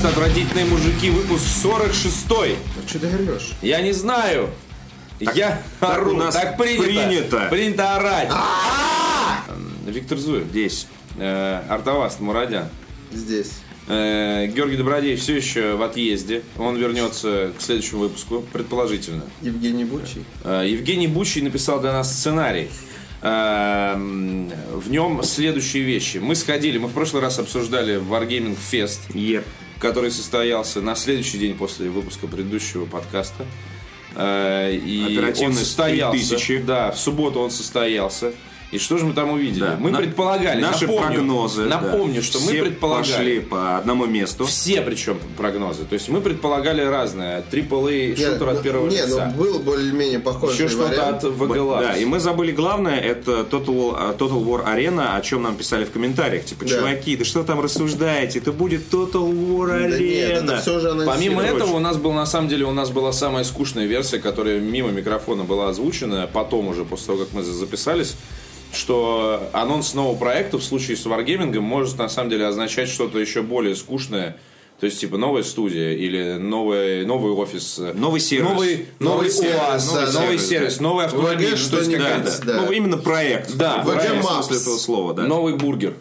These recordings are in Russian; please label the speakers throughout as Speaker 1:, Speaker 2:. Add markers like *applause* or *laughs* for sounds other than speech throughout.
Speaker 1: Подкаст «Отвратительные мужики», выпуск 46-й.
Speaker 2: А что ты орешь?
Speaker 1: Я не знаю. Я
Speaker 3: так
Speaker 1: ору.
Speaker 3: у нас
Speaker 1: так принято.
Speaker 3: принято.
Speaker 1: Принято орать. М, Виктор Зуев здесь. Э, Артаваст Мурадян.
Speaker 2: Здесь.
Speaker 1: Э, Георгий Добродеев все еще в отъезде. Он вернется к следующему выпуску, предположительно.
Speaker 2: Евгений Бучий.
Speaker 1: Э, Евгений Бучий написал для нас сценарий. Э, м, В нем следующие вещи. Мы сходили, мы в прошлый раз обсуждали Wargaming Fest,
Speaker 3: Еп.
Speaker 1: Который состоялся на следующий день после выпуска предыдущего подкаста. Э, И он состоялся.
Speaker 3: 3000.
Speaker 1: Да, в субботу он состоялся. И что же мы там увидели?
Speaker 3: Да.
Speaker 1: Мы
Speaker 3: На-
Speaker 1: предполагали,
Speaker 3: Наши
Speaker 1: напомню,
Speaker 3: прогнозы. да.
Speaker 1: Напомню, что мы
Speaker 3: Все
Speaker 1: предполагали.
Speaker 3: пошли по одному месту.
Speaker 1: Все причем прогнозы. То есть мы предполагали разное. AAA шутер от первого
Speaker 2: не,
Speaker 1: лица.
Speaker 2: ну был более-менее похожий
Speaker 1: Еще что-то
Speaker 2: вариант.
Speaker 1: от VG
Speaker 3: Да, и мы забыли главное, это Total, а, Total War Arena, о чем нам писали в комментариях. Типа,
Speaker 2: Да.
Speaker 3: чуваки, да что там рассуждаете? Это будет Total War
Speaker 2: Да нет,
Speaker 3: Arena.
Speaker 2: это все же.
Speaker 1: Помимо этого, у нас был на самом деле у нас была самая скучная версия, которая мимо микрофона была озвучена, потом уже после того, как мы за- записались, что анонс нового проекта в случае с Wargaming может на самом деле означать что-то еще более скучное. То есть, типа, новая студия или новый, новый офис.
Speaker 3: Новый сервис.
Speaker 1: Новый, новый,
Speaker 2: Новый сервис,
Speaker 1: УАЗ,
Speaker 2: новый
Speaker 1: да, новый
Speaker 2: сервис,
Speaker 1: новый автомобиль.
Speaker 2: VG
Speaker 1: ну, то есть какая-то-
Speaker 3: да. Ну, именно проект.
Speaker 1: Да,
Speaker 3: в правильном
Speaker 2: Maps.
Speaker 3: смысле этого слова, да.
Speaker 1: Новый бургер.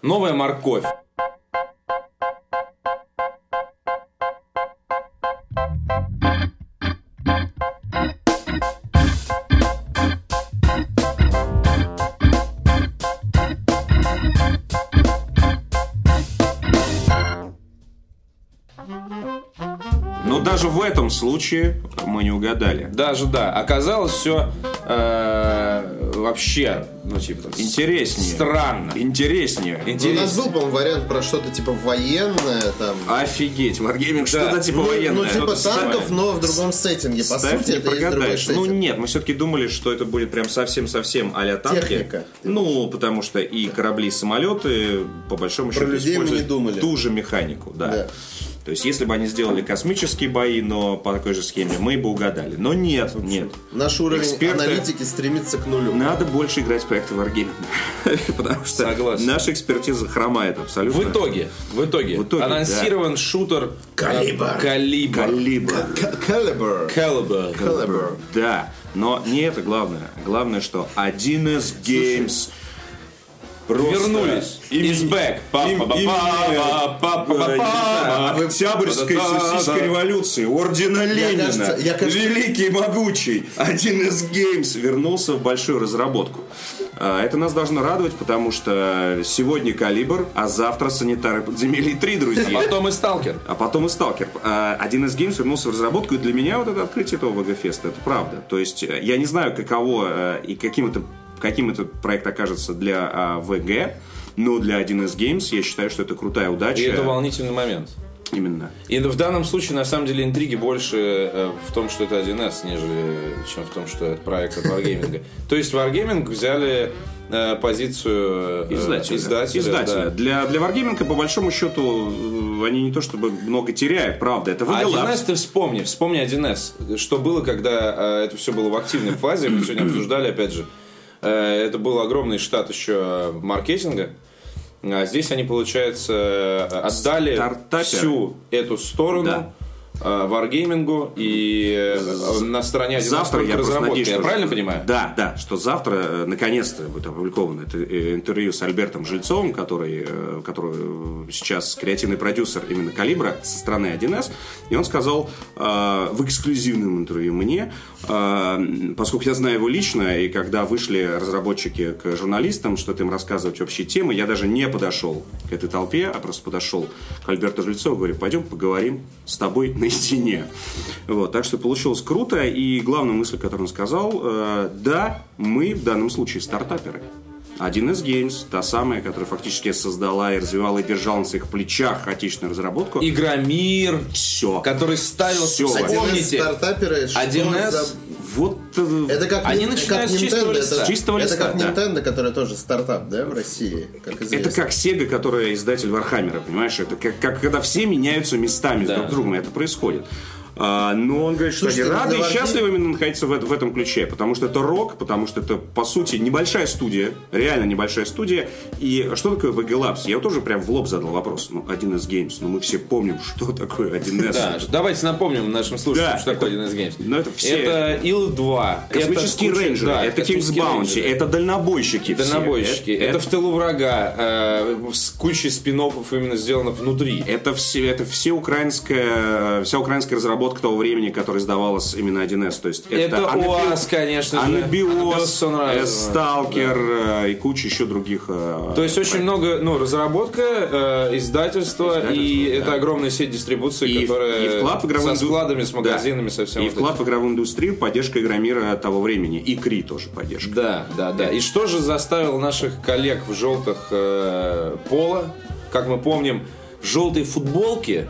Speaker 1: Новая морковь.
Speaker 3: В этом случае мы не угадали.
Speaker 1: Даже да. Оказалось все вообще, ну типа
Speaker 3: Интереснее.
Speaker 1: странно.
Speaker 3: Интереснее.
Speaker 2: Ну, У нас был, по-моему, вариант про что-то типа военное там.
Speaker 3: Офигеть, Wargaming что-то типа
Speaker 2: ну,
Speaker 3: военное.
Speaker 2: ну, типа танков, но в другом сеттинге. По
Speaker 3: Ставь,
Speaker 2: сути,
Speaker 3: не
Speaker 2: это есть другой
Speaker 3: прогадаешь. Ну
Speaker 2: сеттинг.
Speaker 3: нет, мы все-таки думали, что это будет прям совсем-совсем а-ля танки.
Speaker 2: Техника.
Speaker 3: Ну, потому что и корабли, и самолеты, по большому
Speaker 2: Про
Speaker 3: счету,
Speaker 2: людей мы не
Speaker 3: используют
Speaker 2: думали.
Speaker 3: ту же механику, да.
Speaker 2: Да.
Speaker 3: То есть, если бы они сделали космические бои, но по такой же схеме, мы бы угадали. Но нет, нет.
Speaker 2: Наш уровень
Speaker 3: Эксперты-
Speaker 2: аналитики стремится к нулю.
Speaker 3: Надо больше играть в проекты Wargaming. *laughs* Потому что
Speaker 1: Согласен.
Speaker 3: наша экспертиза хромает абсолютно.
Speaker 1: В итоге, в итоге,
Speaker 3: В итоге,
Speaker 1: анонсирован шутер
Speaker 2: Калибр.
Speaker 1: э, Калибр.
Speaker 3: Калибр.
Speaker 2: Caliber.
Speaker 1: Калибр.
Speaker 2: Caliber.
Speaker 3: Да, но не это главное. Главное, что 1С Games просто
Speaker 1: Вернулись. па-
Speaker 3: Октябрьской
Speaker 1: Да-да-да.
Speaker 3: социалистической революции, ордена Ленина, великий могучий, 1С Games вернулся в большую разработку. А, Это нас должно радовать, потому что сегодня Калибр, а завтра Санитары подземелий 3, друзья.
Speaker 1: Потом и Сталкер.
Speaker 3: А потом и Сталкер. А, Один из Games вернулся в разработку, и для меня вот это открытие этого ВГ-феста, это правда. То есть, э, я не знаю, каково э, и каким это, каким этот проект окажется для а, ВГ, но для 1С Games я считаю, что это крутая удача.
Speaker 1: И это волнительный момент.
Speaker 3: Именно.
Speaker 1: И в данном случае, на самом деле, интриги больше э, в том, что это 1С, нежели чем в том, что это проект от Wargaming. *laughs* То есть Wargaming взяли э, позицию э,
Speaker 3: Издателя.
Speaker 1: издателя,
Speaker 3: Издателя.
Speaker 1: да.
Speaker 3: Для, для Wargaming, по большому счету, они не то чтобы много теряют, правда. Это VG
Speaker 1: 1С
Speaker 3: Labs.
Speaker 1: ты вспомни, вспомни 1С. Что было, когда это все было в активной фазе, мы сегодня обсуждали, опять же, это был огромный штат еще маркетинга. А здесь они, получается, э, отдали
Speaker 3: Стартапер.
Speaker 1: всю эту сторону
Speaker 3: Да.
Speaker 1: Э, Wargaming и э, на стороне 1С
Speaker 3: Завтра я просто надеюсь,
Speaker 1: Я
Speaker 3: что-
Speaker 1: правильно понимаю?
Speaker 3: Да, да, что завтра э, наконец-то будет опубликовано это интервью с Альбертом Жильцовым, который, который сейчас креативный продюсер именно Калибра со стороны 1С, и он сказал э, в эксклюзивном интервью мне, э, поскольку я знаю его лично, и когда вышли разработчики к журналистам, что-то им рассказывать общие темы, я даже не подошел к этой толпе, а просто подошел к Альберту Жильцову, говорю, пойдем поговорим с тобой наедине. Вот, так что получилось круто, и главная мысль, которую он сказал, э, да, мы в данном случае стартаперы. 1С Games, та самая, которая фактически создала и развивала и держала на своих плечах отечественную разработку.
Speaker 1: Игромир,
Speaker 3: все.
Speaker 1: который ставил,
Speaker 3: Всё.
Speaker 2: 1С
Speaker 1: вспомните,
Speaker 2: стартаперы, что
Speaker 1: 1С
Speaker 2: за-
Speaker 3: Вот э,
Speaker 2: Это как,
Speaker 1: Они начинают
Speaker 2: как
Speaker 1: с чистого
Speaker 2: Nintendo,
Speaker 1: листа.
Speaker 2: Это,
Speaker 3: чистого
Speaker 2: это
Speaker 3: листа,
Speaker 2: как
Speaker 3: да.
Speaker 2: Nintendo, который тоже стартап, да, в России, как известно.
Speaker 3: Это как Sega, которая издатель Warhammer 'а, понимаешь? Это как, как когда все меняются местами
Speaker 1: Да.
Speaker 3: друг с другом, и это происходит. А, но он говорит, что
Speaker 2: Слушайте,
Speaker 3: они рады и счастливы именно находиться в, в этом ключе, потому что это рок, потому что это, по сути, небольшая студия, реально небольшая студия. И что такое VG Labs? Я тоже прям в лоб задал вопрос. Ну, 1С Games, ну мы все помним, что такое 1С.
Speaker 1: Да, давайте напомним нашим слушателям, что такое
Speaker 3: это-
Speaker 1: 1С Games.
Speaker 3: ну, это все-
Speaker 1: Это Ил-2.
Speaker 3: Космические рейнджеры, это King's Bounty, это дальнобойщики.
Speaker 1: Дальнобойщики. Это,
Speaker 3: Это,
Speaker 1: в тылу врага. э, с кучей спин именно сделано внутри.
Speaker 3: это все, это все украинская, вся украинская разработка того времени, которая издавалась именно 1С. То есть это,
Speaker 1: Это
Speaker 3: Анабиос-
Speaker 1: УАЗ, конечно же.
Speaker 3: Анабиос, э, Сталкер э, и куча еще других. э,
Speaker 1: То есть очень много, ну, разработка, э, издательство,
Speaker 3: Издательство,
Speaker 1: и
Speaker 3: да.
Speaker 1: это огромная сеть дистрибуции,
Speaker 3: И,
Speaker 1: которая
Speaker 3: и вклад в игровую
Speaker 1: со складами, с
Speaker 3: Да.
Speaker 1: магазинами, со всем
Speaker 3: И
Speaker 1: вот
Speaker 3: вклад
Speaker 1: этим.
Speaker 3: в игровую индустрию, поддержка Игромира того времени. И Кри тоже поддержка.
Speaker 1: Да, да, да. И что же заставило наших коллег в желтых э, пола, как мы помним, желтые футболки,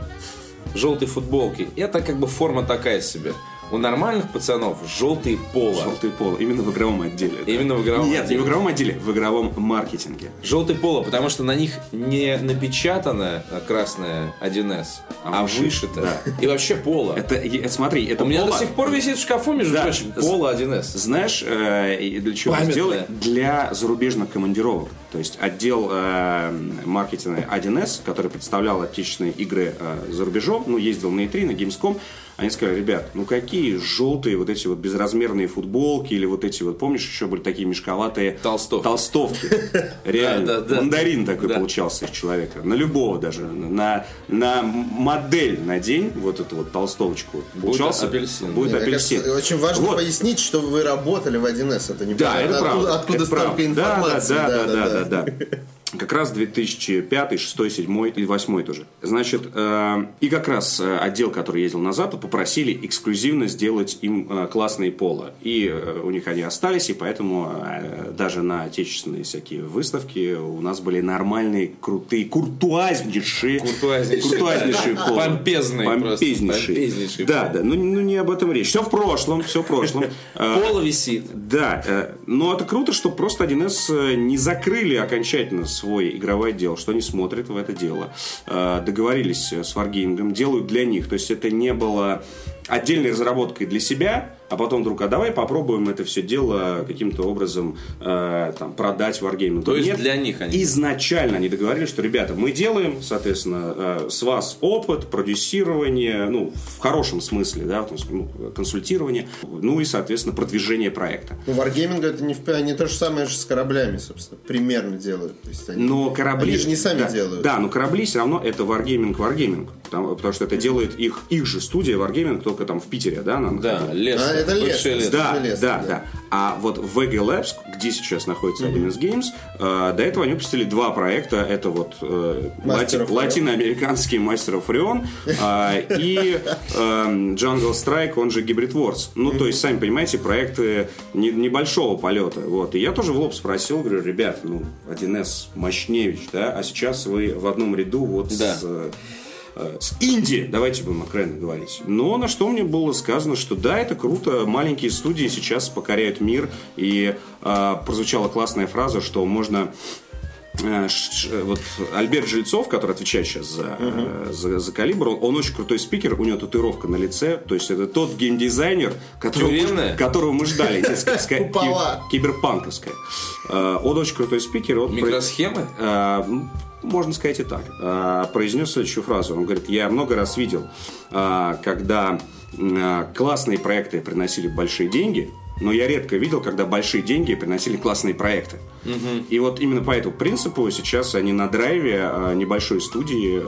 Speaker 1: желтые футболки, это как бы форма такая себе. У нормальных пацанов желтые пола.
Speaker 3: Желтый пол. Именно в игровом отделе.
Speaker 1: Именно в игровом
Speaker 3: Нет,
Speaker 1: отделе.
Speaker 3: не в игровом отделе, в игровом маркетинге.
Speaker 1: Желтый поло, потому что на них не напечатана красная 1С,
Speaker 3: А
Speaker 1: а,
Speaker 3: вышито, да.
Speaker 1: И вообще поло.
Speaker 3: Это, е- смотри, это
Speaker 1: У меня до сих пор висит в шкафу, между
Speaker 3: Да.
Speaker 1: прочим, поло 1С.
Speaker 3: Знаешь, э, для чего
Speaker 1: Памятное.
Speaker 3: сделали? Для зарубежных командировок. То есть отдел э, маркетинга 1С, который представлял отечественные игры э, за рубежом, ну, ездил на E3, на Gamescom, они сказали, ребят, ну какие желтые вот эти вот безразмерные футболки или вот эти вот, помнишь, еще были такие мешковатые
Speaker 1: Толстовки.
Speaker 3: толстовки. *laughs* Реально.
Speaker 1: Да, да, да.
Speaker 3: Мандарин такой
Speaker 1: Да.
Speaker 3: получался из человека. На любого даже. На, на модель надень вот эту вот толстовочку. Получался
Speaker 1: апельсин.
Speaker 3: Будет
Speaker 2: Мне
Speaker 3: апельсин.
Speaker 2: кажется, очень важно
Speaker 3: Вот.
Speaker 2: пояснить, что вы работали в 1С. Это не
Speaker 3: Да, это
Speaker 2: откуда,
Speaker 3: правда.
Speaker 2: откуда
Speaker 3: это
Speaker 2: столько
Speaker 3: правда.
Speaker 2: информации.
Speaker 3: Да, да, да, да, да, да. *laughs* Как раз 2005, 6, 7 и 8 тоже. Значит, э, и как раз э, отдел, который ездил на Запад, попросили эксклюзивно сделать им э, классные пола. И э, у них они остались, и поэтому э, даже на отечественные всякие выставки у нас были нормальные, крутые, куртуазнейшие,
Speaker 1: Куртуазнейшие.
Speaker 3: куртуазнейшие пола.
Speaker 1: Помпезные.
Speaker 3: Помпезнейшие.
Speaker 1: Помпезнейшие
Speaker 3: Да,
Speaker 1: пола.
Speaker 3: да, ну, ну не об этом речь. Все в прошлом, все в прошлом. *laughs*
Speaker 1: Поло висит.
Speaker 3: да, э, но это круто, что просто 1С э, не закрыли окончательно свой игровой отдел, что они смотрят в это дело. Э, Договорились с Wargaming, делают для них. То есть это не было отдельной разработкой для себя, а потом вдруг, а давай попробуем это все дело каким-то образом э, там, продать Wargaming.
Speaker 1: То есть для них они.
Speaker 3: Изначально они договорились, что, ребята, мы делаем, соответственно, э, с вас опыт, продюсирование, ну, в хорошем смысле, да, том смысле, ну, консультирование, ну и, соответственно, продвижение проекта.
Speaker 2: Ну, Wargaming это не, в- они то же самое же с кораблями, собственно, примерно делают. То есть они,
Speaker 3: Но корабли...
Speaker 2: они же не сами
Speaker 3: да,
Speaker 2: делают.
Speaker 3: Да, но корабли все равно это Wargaming Wargaming. Потому, потому что это делает их, их же студия Wargaming, только там в Питере, да? она
Speaker 1: Да, лес.
Speaker 2: А, это лес.
Speaker 1: Лес.
Speaker 3: Да, да,
Speaker 2: да.
Speaker 3: да, А вот в VG Labs, где сейчас находится 1С Games, э, до этого они выпустили два проекта. Это вот э,
Speaker 2: Master
Speaker 3: лати- латиноамериканский Master of Orion э, и *laughs* э, Jungle Strike, он же Hybrid Wars. Ну, то есть, сами понимаете, проекты не- небольшого полета. Вот. И я тоже в лоб спросил, говорю, ребят, ну, 1С мощневич, да, а сейчас вы в одном ряду вот
Speaker 1: Да.
Speaker 3: с... с Индии, давайте будем откровенно говорить. Но на что мне было сказано, что да, это круто, маленькие студии сейчас покоряют мир, и э, прозвучала классная фраза, что можно э, вот Альберт Жильцов, который отвечает сейчас за, э, за, за калибр, он, он очень крутой спикер, у него татуировка на лице, то есть это тот геймдизайнер, которого, мы, которого мы ждали, *laughs* киберпанковская. Э, Он очень крутой спикер.
Speaker 1: Микросхемы?
Speaker 3: Можно сказать и так, Э, произнес следующую фразу. Он говорит, я много раз видел, э, когда э, классные проекты приносили большие деньги, но я редко видел, когда большие деньги приносили классные проекты. И вот именно по этому принципу сейчас они на драйве небольшой студии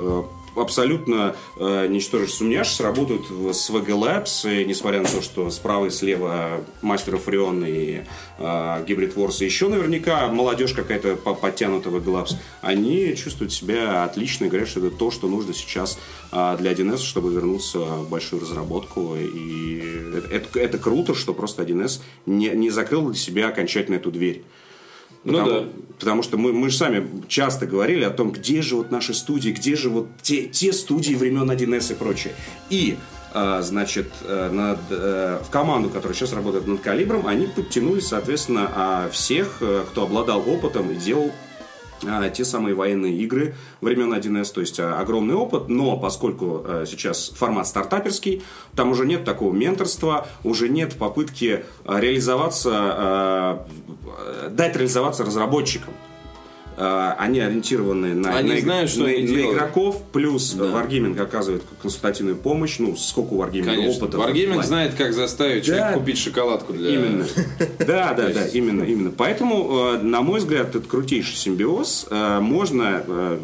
Speaker 3: абсолютно, э, ничтоже сумняшись, работают с VG Labs, и несмотря на то, что справа и слева Master of Orion и э, Hybrid Wars, и еще наверняка молодежь какая-то по- подтянута VG Labs, они чувствуют себя отлично и говорят, что это то, что нужно сейчас э, для 1С, чтобы вернуться в большую разработку. И это, это- это круто, что просто 1С не, не закрыл для себя окончательно эту дверь.
Speaker 1: Ну
Speaker 3: Потому,
Speaker 1: да.
Speaker 3: потому что мы, мы же сами часто говорили о том, где же вот наши студии, где же вот те, те студии времен 1С и прочее. И, а, значит, э, над, э, в команду, которая сейчас работает над калибром, они подтянули, соответственно, а, всех, э, кто обладал опытом и делал те самые военные игры времен 1С, то есть а, огромный опыт, но поскольку а, сейчас формат стартаперский, там уже нет такого менторства, уже нет попытки а, реализоваться, а, а, дать реализоваться разработчикам. А, Они ориентированы на,
Speaker 1: Они
Speaker 3: на,
Speaker 1: знают, что
Speaker 3: на-
Speaker 1: они
Speaker 3: на
Speaker 1: делают.
Speaker 3: игроков, плюс Wargaming оказывает консультативную помощь, ну, сколько у Wargaming
Speaker 1: Конечно.
Speaker 3: опыта.
Speaker 1: Wargaming знает, как заставить
Speaker 3: Да.
Speaker 1: человека купить шоколадку для...
Speaker 3: Именно. *laughs* Да, да, да, именно, именно. Поэтому, э, на мой взгляд, это крутейший симбиоз. Э, Можно э,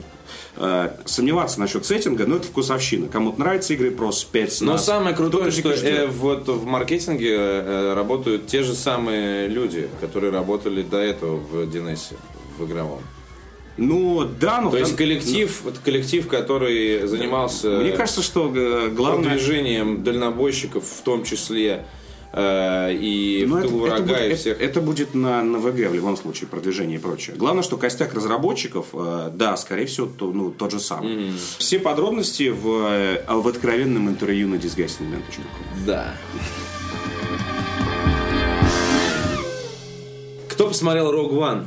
Speaker 3: э, сомневаться насчет сеттинга, но это вкусовщина. Кому-то нравятся игры про спец.
Speaker 1: Но самое крутое, что э, вот в маркетинге э, работают те же самые люди, которые работали до этого в DNS, в игровом.
Speaker 3: Ну, да, но...
Speaker 1: То есть коллектив, это коллектив, который занимался
Speaker 3: Мне кажется, что э, главное...
Speaker 1: продвижением дальнобойщиков в том числе э, и
Speaker 3: Ну,
Speaker 1: в
Speaker 3: это,
Speaker 1: тылу
Speaker 3: это
Speaker 1: врага
Speaker 3: будет,
Speaker 1: и всех.
Speaker 3: это- это будет на, на ВГ в любом случае, продвижение и прочее. Главное, что костяк разработчиков, э, да, скорее всего, то- ну, тот же самый. Все подробности в, в откровенном интервью на disgustingman.com.
Speaker 1: Да. Кто посмотрел Rogue One?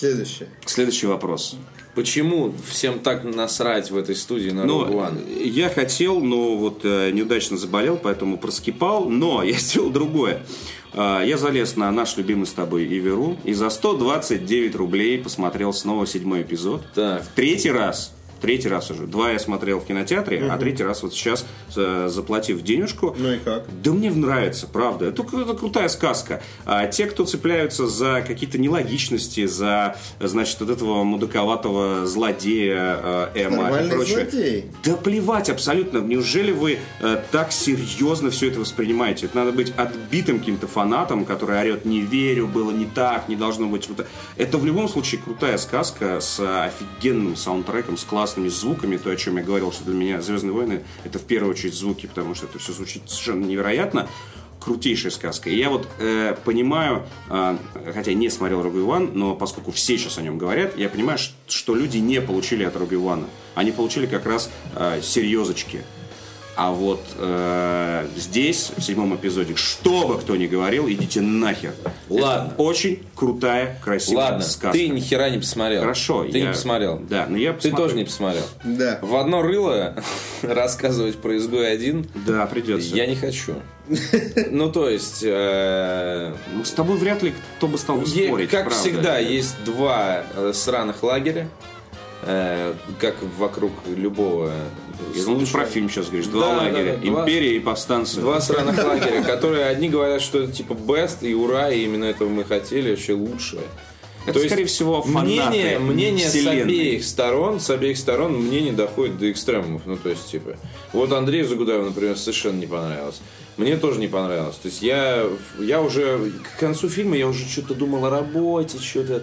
Speaker 2: Следующее.
Speaker 3: Следующий вопрос.
Speaker 1: Почему всем так насрать в этой студии на
Speaker 3: Ну,
Speaker 1: Rogue One?
Speaker 3: я хотел, но вот э, неудачно заболел, поэтому проскипал. Но *laughs* я сделал другое. А, Я залез на наш любимый с тобой Иверу и за 129 рублей посмотрел снова седьмой эпизод.
Speaker 1: Так.
Speaker 3: В третий раз. Третий раз уже. Два я смотрел в кинотеатре, а третий раз вот сейчас, э, заплатив денежку.
Speaker 2: Ну и как?
Speaker 3: Да мне нравится, правда. Это, это крутая сказка. А те, кто цепляются за какие-то нелогичности, за, значит, вот этого мудаковатого злодея э, Эма и
Speaker 2: Нормальный
Speaker 3: прочее.
Speaker 2: злодей.
Speaker 3: Да плевать абсолютно. Неужели вы э, так серьезно все это воспринимаете? Это надо быть отбитым каким-то фанатом, который орет «не верю», «было не так», «не должно быть». Это. в любом случае крутая сказка с офигенным саундтреком, с классными звуками. То, о чем я говорил, что для меня «Звездные войны» — это в первую очередь звуки, потому что это все звучит совершенно невероятно. Крутейшая сказка. И я вот э, понимаю, э, хотя не смотрел Rogue One, но поскольку все сейчас о нем говорят, я понимаю, что люди не получили от Rogue One. Они получили как раз э, серьезочки. А вот э, здесь, в седьмом эпизоде, что бы кто ни говорил, идите нахер.
Speaker 1: Ладно.
Speaker 3: Это очень крутая, красивая
Speaker 1: Ладно,
Speaker 3: сказка.
Speaker 1: ты ни хера не посмотрел.
Speaker 3: Хорошо.
Speaker 1: Ты
Speaker 3: я-
Speaker 1: не посмотрел.
Speaker 3: Да, но я
Speaker 1: Ты
Speaker 3: посмотрю.
Speaker 1: тоже не посмотрел.
Speaker 2: Да.
Speaker 1: В одно рыло *laughs* рассказывать про изгой один
Speaker 3: Да, придется.
Speaker 1: я не хочу. Ну, то есть, э,
Speaker 3: Ну, с тобой вряд ли кто бы стал спорить,
Speaker 1: как
Speaker 3: правда.
Speaker 1: всегда, есть два э, сраных лагеря, э, как вокруг любого
Speaker 3: Я думал, ты
Speaker 1: случая.
Speaker 3: про фильм сейчас говоришь. Два
Speaker 1: Да, да,
Speaker 3: лагеря.
Speaker 1: да, два-
Speaker 3: Империя и повстанцы.
Speaker 1: Два сраных лагеря, которые одни говорят, что это типа best и ура, и именно этого мы хотели, вообще лучшее.
Speaker 3: Это, скорее всего, фанаты
Speaker 1: мнение, мнение с обеих сторон, с обеих сторон мнение доходит до экстремумов. Ну, то есть, типа, вот Андрею Загудаеву, например, совершенно не понравилось. Мне тоже не понравилось. То есть я, я уже к концу фильма я уже что-то думал о работе, что-то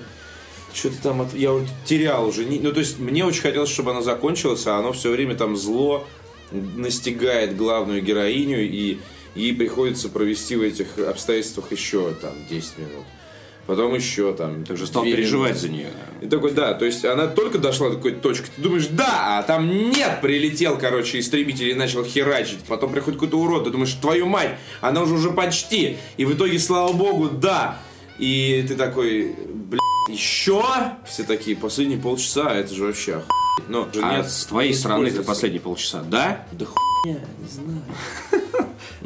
Speaker 1: что-то там от- я вот терял уже. Ну, то есть мне очень хотелось, чтобы она закончилась, а оно все время там зло настигает главную героиню, и ей приходится провести в этих обстоятельствах еще там 10 минут. Потом еще там.
Speaker 3: Ты уже стал переживать
Speaker 1: минуты.
Speaker 3: за нее.
Speaker 1: И такой, да, то есть она только дошла до какой-то точки, ты думаешь, да, а там нет, прилетел, короче, истребитель и начал херачить. Потом приходит какой-то урод, ты думаешь, твою мать, она уже уже почти. И в итоге, слава богу, да. И ты такой, блядь, еще? Все такие, последние полчаса, это же вообще охуеть. Но
Speaker 3: А
Speaker 1: нет,
Speaker 3: с твоей стороны это последние полчаса, да?
Speaker 1: Да хуйня, не знаю.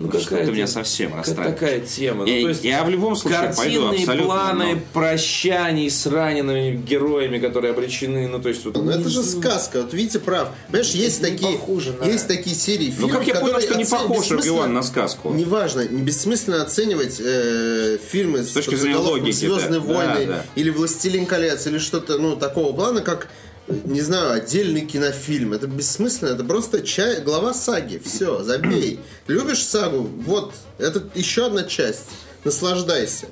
Speaker 1: Ну, какая
Speaker 3: ты меня
Speaker 1: те-
Speaker 3: совсем расстраиваешь.
Speaker 1: такая тема.
Speaker 3: Я-
Speaker 1: ну, то есть,
Speaker 3: я в любом случае пойду
Speaker 1: картинные
Speaker 3: абсолютно,
Speaker 1: планы
Speaker 3: но-
Speaker 1: прощаний с ранеными героями, которые обречены. Ну, то есть, вот,
Speaker 2: Ну это же сказка, вот Витя прав. Понимаешь, есть
Speaker 1: Не
Speaker 2: такие,
Speaker 1: похоже на-
Speaker 2: есть такие серии
Speaker 3: Ну,
Speaker 2: фильмов,
Speaker 3: как я понял,
Speaker 2: которые
Speaker 3: что не похож Иван на сказку.
Speaker 2: Неважно, не бессмысленно оценивать э, фильмы с
Speaker 3: точки зрения логики,
Speaker 2: Звездные
Speaker 3: да.
Speaker 2: войны
Speaker 3: Да, да.
Speaker 2: или Властелин колец, или что-то ну, такого плана, как не знаю, отдельный кинофильм. Это бессмысленно, это просто ча- глава саги. Все, забей. Любишь сагу? Вот, это еще одна часть. Наслаждайся.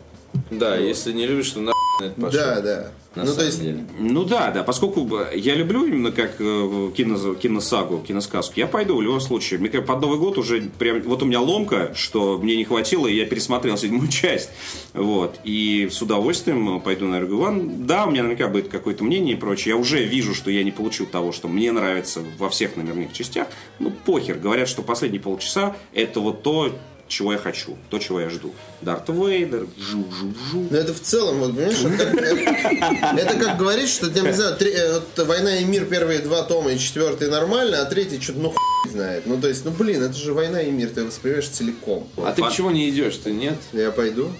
Speaker 1: Да, если не любишь, то на это пошел.
Speaker 2: Да, да.
Speaker 1: На
Speaker 2: ну,
Speaker 1: самом
Speaker 2: то есть,
Speaker 1: деле.
Speaker 3: Ну да, да, поскольку я люблю именно как э, кино, киносагу, киносказку, я пойду в любом случае. Мне как под Новый год уже прям, вот у меня ломка, что мне не хватило, и я пересмотрел седьмую *laughs* часть. Вот. И с удовольствием пойду на Эрго. Да, у меня наверняка будет какое-то мнение и прочее. Я уже вижу, что я не получил того, что мне нравится во всех номерных частях. Ну, похер. Говорят, что последние полчаса это вот то, чего я хочу, то, чего я жду. Дарт Вейдер, жу-жу-жу.
Speaker 2: Но это в целом, вот, понимаешь, это как, это, как говорить, что, я не знаю, три- э, вот «Война и мир» первые два тома и четвертый нормально, а третий что-то, ну, хуй знает. Ну, то есть, ну, блин, это же «Война и мир», ты воспринимаешь целиком.
Speaker 1: А ты почему не идешь? Ты нет?
Speaker 2: Я пойду,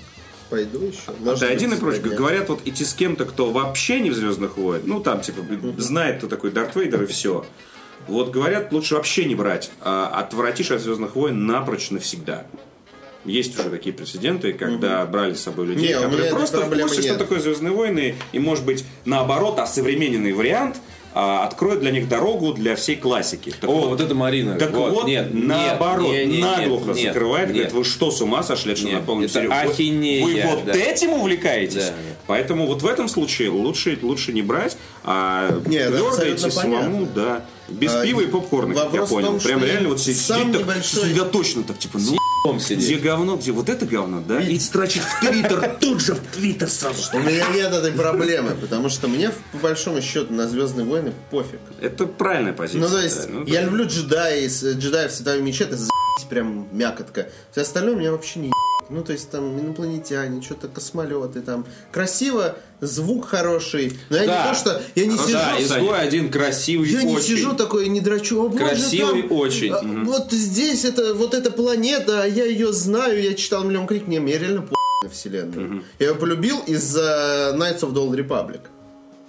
Speaker 2: пойду еще. Может
Speaker 3: Да, один и прочь.
Speaker 2: сегодня.
Speaker 3: Говорят, вот идти с кем-то, кто вообще не в Звездных войнах, ну там, типа, знает, кто такой Дарт Вейдер и все. Вот говорят, лучше вообще не брать, а отвратишь от Звездных войн напрочь навсегда. Есть уже такие прецеденты, когда брали с собой людей,
Speaker 2: Не,
Speaker 3: которые просто в курсе, что
Speaker 2: нет.
Speaker 3: такое Звездные войны, и может быть наоборот, осовремененный вариант а, откроет для них дорогу для всей классики. Так
Speaker 1: О, вот это Марина.
Speaker 3: Так вот,
Speaker 1: нет,
Speaker 3: наоборот,
Speaker 1: нет, нет,
Speaker 3: наглухо
Speaker 1: нет,
Speaker 3: закрывает,
Speaker 1: нет.
Speaker 3: говорит, вы что, с ума сошли, что
Speaker 1: Нет,
Speaker 3: на полном
Speaker 1: это ахинея,
Speaker 3: Вы вот
Speaker 1: да.
Speaker 3: этим увлекаетесь?
Speaker 1: Да.
Speaker 3: Поэтому вот в этом случае лучше, лучше не брать, а
Speaker 2: Не, это
Speaker 3: твердо
Speaker 2: абсолютно
Speaker 3: идти самому,
Speaker 2: понятно.
Speaker 3: да. Без
Speaker 2: А,
Speaker 3: пива и попкорна, как я понял.
Speaker 2: том,
Speaker 3: Прям реально вот сидеть
Speaker 2: сам
Speaker 3: так
Speaker 2: небольшой-
Speaker 3: сосредоточенно, так типа, ну
Speaker 1: Дом
Speaker 3: где
Speaker 1: сидеть.
Speaker 3: говно, где вот это говно, да? И строчить в Твиттер, *laughs* тут же в Твиттер сразу.
Speaker 2: У меня нет этой проблемы, потому что мне, по большому счету, на «Звездные войны» пофиг.
Speaker 3: Это правильная позиция.
Speaker 2: Ну, то есть,
Speaker 3: да, ну,
Speaker 2: я люблю джедаи, джедаев в Световом мече, это прям мякотка. Все остальное меня вообще не. Ну, то есть, там, инопланетяне, что-то космолеты, там. Красиво, звук хороший. Но я
Speaker 1: Да.
Speaker 2: не то, что... Я не сижу...
Speaker 1: Да, изгой один красивый
Speaker 2: Я не
Speaker 1: очень.
Speaker 2: сижу такой не драчу. О, боже,
Speaker 1: Красивый
Speaker 2: там,
Speaker 1: очень.
Speaker 2: а, Вот здесь это, вот эта планета, а я ее знаю, я читал миллион книг, мне, мне реально по на вселенную. Я ее полюбил из-за Knights of the Old Republic.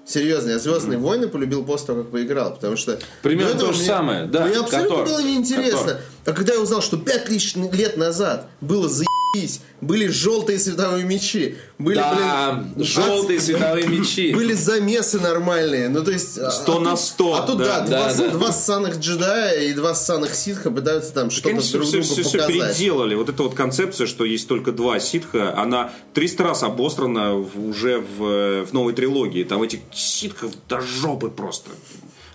Speaker 2: Серьезно, я Звездные войны полюбил после того, как поиграл, потому что...
Speaker 1: Примерно то же
Speaker 2: мне-
Speaker 1: самое, да,
Speaker 2: Мне абсолютно
Speaker 1: Котор,
Speaker 2: было неинтересно.
Speaker 1: Котор.
Speaker 2: А когда я узнал, что пять лишних лет назад было заебись, были желтые световые мечи, были,
Speaker 1: Да,
Speaker 2: блин,
Speaker 1: желтые
Speaker 2: ад-
Speaker 1: световые мечи. *laughs*
Speaker 2: Были замесы нормальные, ну то есть... а-
Speaker 3: 100
Speaker 2: а
Speaker 3: на
Speaker 2: тут-
Speaker 3: 100,
Speaker 2: А тут,
Speaker 3: да.
Speaker 2: да,
Speaker 1: Да,
Speaker 2: два,
Speaker 1: да.
Speaker 2: два ссаных джедая и два ссаных ситха пытаются там что-то
Speaker 3: Конечно,
Speaker 2: друг
Speaker 3: все,
Speaker 2: другу
Speaker 3: все, все
Speaker 2: показать.
Speaker 3: переделали. Вот эта вот концепция, что есть только два ситха, она 300 раз обострана уже в, в новой трилогии. Там этих ситхов до жопы просто.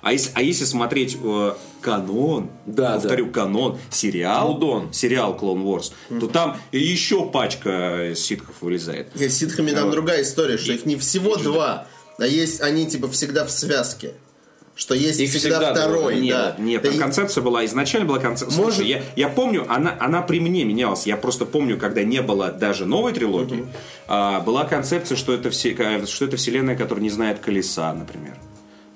Speaker 3: А если, а если смотреть э, канон,
Speaker 1: Да,
Speaker 3: повторю, канон, сериал,
Speaker 1: Мудон.
Speaker 3: сериал Clone Wars, то там еще пачка ситхов вылезает.
Speaker 2: Нет, с ситхами там другая история, что их не всего два, а есть они типа всегда в связке. Что есть
Speaker 1: Их
Speaker 2: всегда,
Speaker 1: всегда
Speaker 2: второй.
Speaker 3: Нет,
Speaker 2: да.
Speaker 3: нет,
Speaker 2: Да
Speaker 3: там
Speaker 2: и-
Speaker 3: концепция была, изначально была концепция.
Speaker 2: Может-
Speaker 3: Слушай, я, я помню, она, она при мне менялась. Я просто помню, когда не было даже новой трилогии, а, была концепция, что это, все, что это вселенная, которая не знает колеса, например.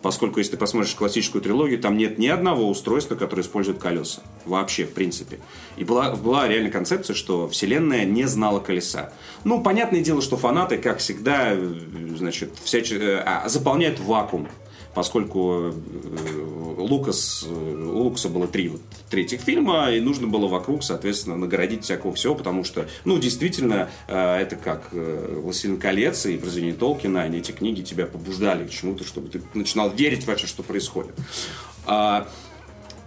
Speaker 3: Поскольку, если ты посмотришь классическую трилогию, там нет ни одного устройства, которое использует колеса. Вообще, в принципе. И была, была реально концепция, что вселенная не знала колеса. Ну, понятное дело, что фанаты, как всегда, э, значит, всяч... э, а, заполняют вакуум. Поскольку э, Лукас, э, у Лукаса было три вот третьих фильма, и нужно было вокруг, соответственно, наградить всякого всего, потому что, ну, действительно, э, это как «Властелин колец» и произведение Толкина, они эти книги тебя побуждали к чему-то, чтобы ты начинал верить вообще, что происходит. А,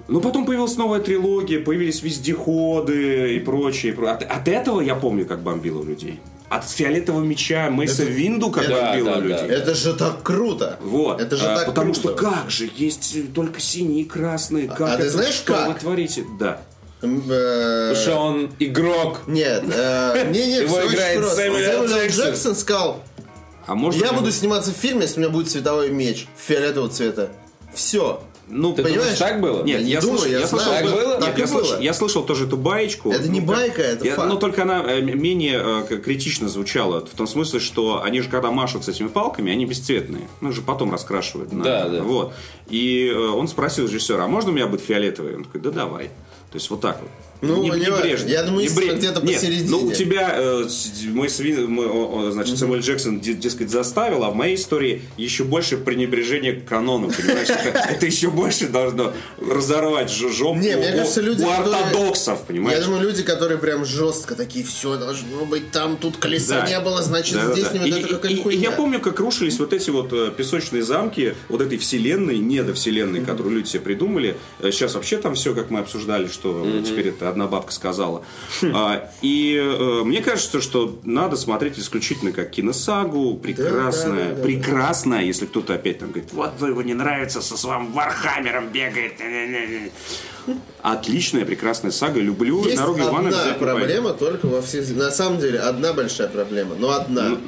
Speaker 3: ну, потом появилась новая трилогия, появились вездеходы и прочее. От, от этого я помню, как бомбило людей. От фиолетового меча Мэйса
Speaker 2: Это-
Speaker 3: Винду, как
Speaker 2: это-
Speaker 3: бомбило
Speaker 1: да, да.
Speaker 3: людей.
Speaker 2: Это же так круто!
Speaker 3: Вот.
Speaker 2: Это же
Speaker 3: А,
Speaker 2: так
Speaker 3: Потому
Speaker 2: круто.
Speaker 3: что как же, есть только синие и красные. Как
Speaker 2: а ты
Speaker 3: это,
Speaker 2: знаешь,
Speaker 3: что
Speaker 2: как?
Speaker 3: вы творите? Да.
Speaker 2: Э,
Speaker 1: Потому что он игрок.
Speaker 2: Нет, э, *laughs* не, не,
Speaker 1: Его играет. Сэмюэл. Джексон.
Speaker 2: Джексон сказал,
Speaker 3: А может
Speaker 2: я буду сниматься в фильме, если у меня будет световой меч фиолетового цвета. Все.
Speaker 3: Ну,
Speaker 1: Ты
Speaker 2: Понимаешь?
Speaker 1: думаешь, так было?
Speaker 3: Нет,
Speaker 2: Я не
Speaker 3: я,
Speaker 2: думаю,
Speaker 3: слышал,
Speaker 2: я
Speaker 3: я слышал.
Speaker 1: Так было?
Speaker 3: Нет,
Speaker 2: Так
Speaker 3: я, слышал,
Speaker 2: было.
Speaker 3: я слышал тоже эту баечку.
Speaker 2: Это не
Speaker 3: Ну, как-
Speaker 2: байка, это
Speaker 3: я-
Speaker 2: факт.
Speaker 3: Но только она э, менее э, критично звучала. В том смысле, что они же когда машут с этими палками, они бесцветные. Ну, же потом раскрашивают. на-
Speaker 1: Да, да.
Speaker 3: Вот. И э, он спросил режиссера, а можно у меня быть фиолетовый? Он такой, да давай. То есть вот так вот.
Speaker 2: Ну,
Speaker 3: Не-
Speaker 2: не
Speaker 3: небрежно.
Speaker 2: важно. Я думаю,
Speaker 3: Небре-
Speaker 2: где-то
Speaker 3: Нет,
Speaker 2: посередине.
Speaker 3: Ну, у тебя э, свин, мой, о, о, значит, Сэмюэль Джексон, де- дескать, заставил, а в моей истории еще больше пренебрежения к канону, понимаешь? Это, еще больше должно разорвать жопу
Speaker 2: Не, мне
Speaker 3: у-
Speaker 2: кажется, люди,
Speaker 3: у ортодоксов, понимаешь?
Speaker 2: Я думаю, люди, которые прям жестко такие, все должно быть там, тут колеса не было, значит здесь не вот это какая-то
Speaker 3: я помню, как рушились вот эти вот э, песочные замки вот этой вселенной, недовселенной, которую люди себе придумали. Э, Сейчас вообще там все, как мы обсуждали, что теперь это одна бабка сказала. А, И э, мне кажется, что надо смотреть исключительно как киносагу, прекрасная,
Speaker 2: да, да, да.
Speaker 3: прекрасная, если кто-то опять там говорит, вот ну, его не нравится, со своим Warhammer 'ом бегает. Отличная, прекрасная сага, люблю.
Speaker 2: Есть
Speaker 3: One
Speaker 2: одна
Speaker 3: пойду.
Speaker 2: проблема только во всех... На самом деле, одна большая проблема, но одна.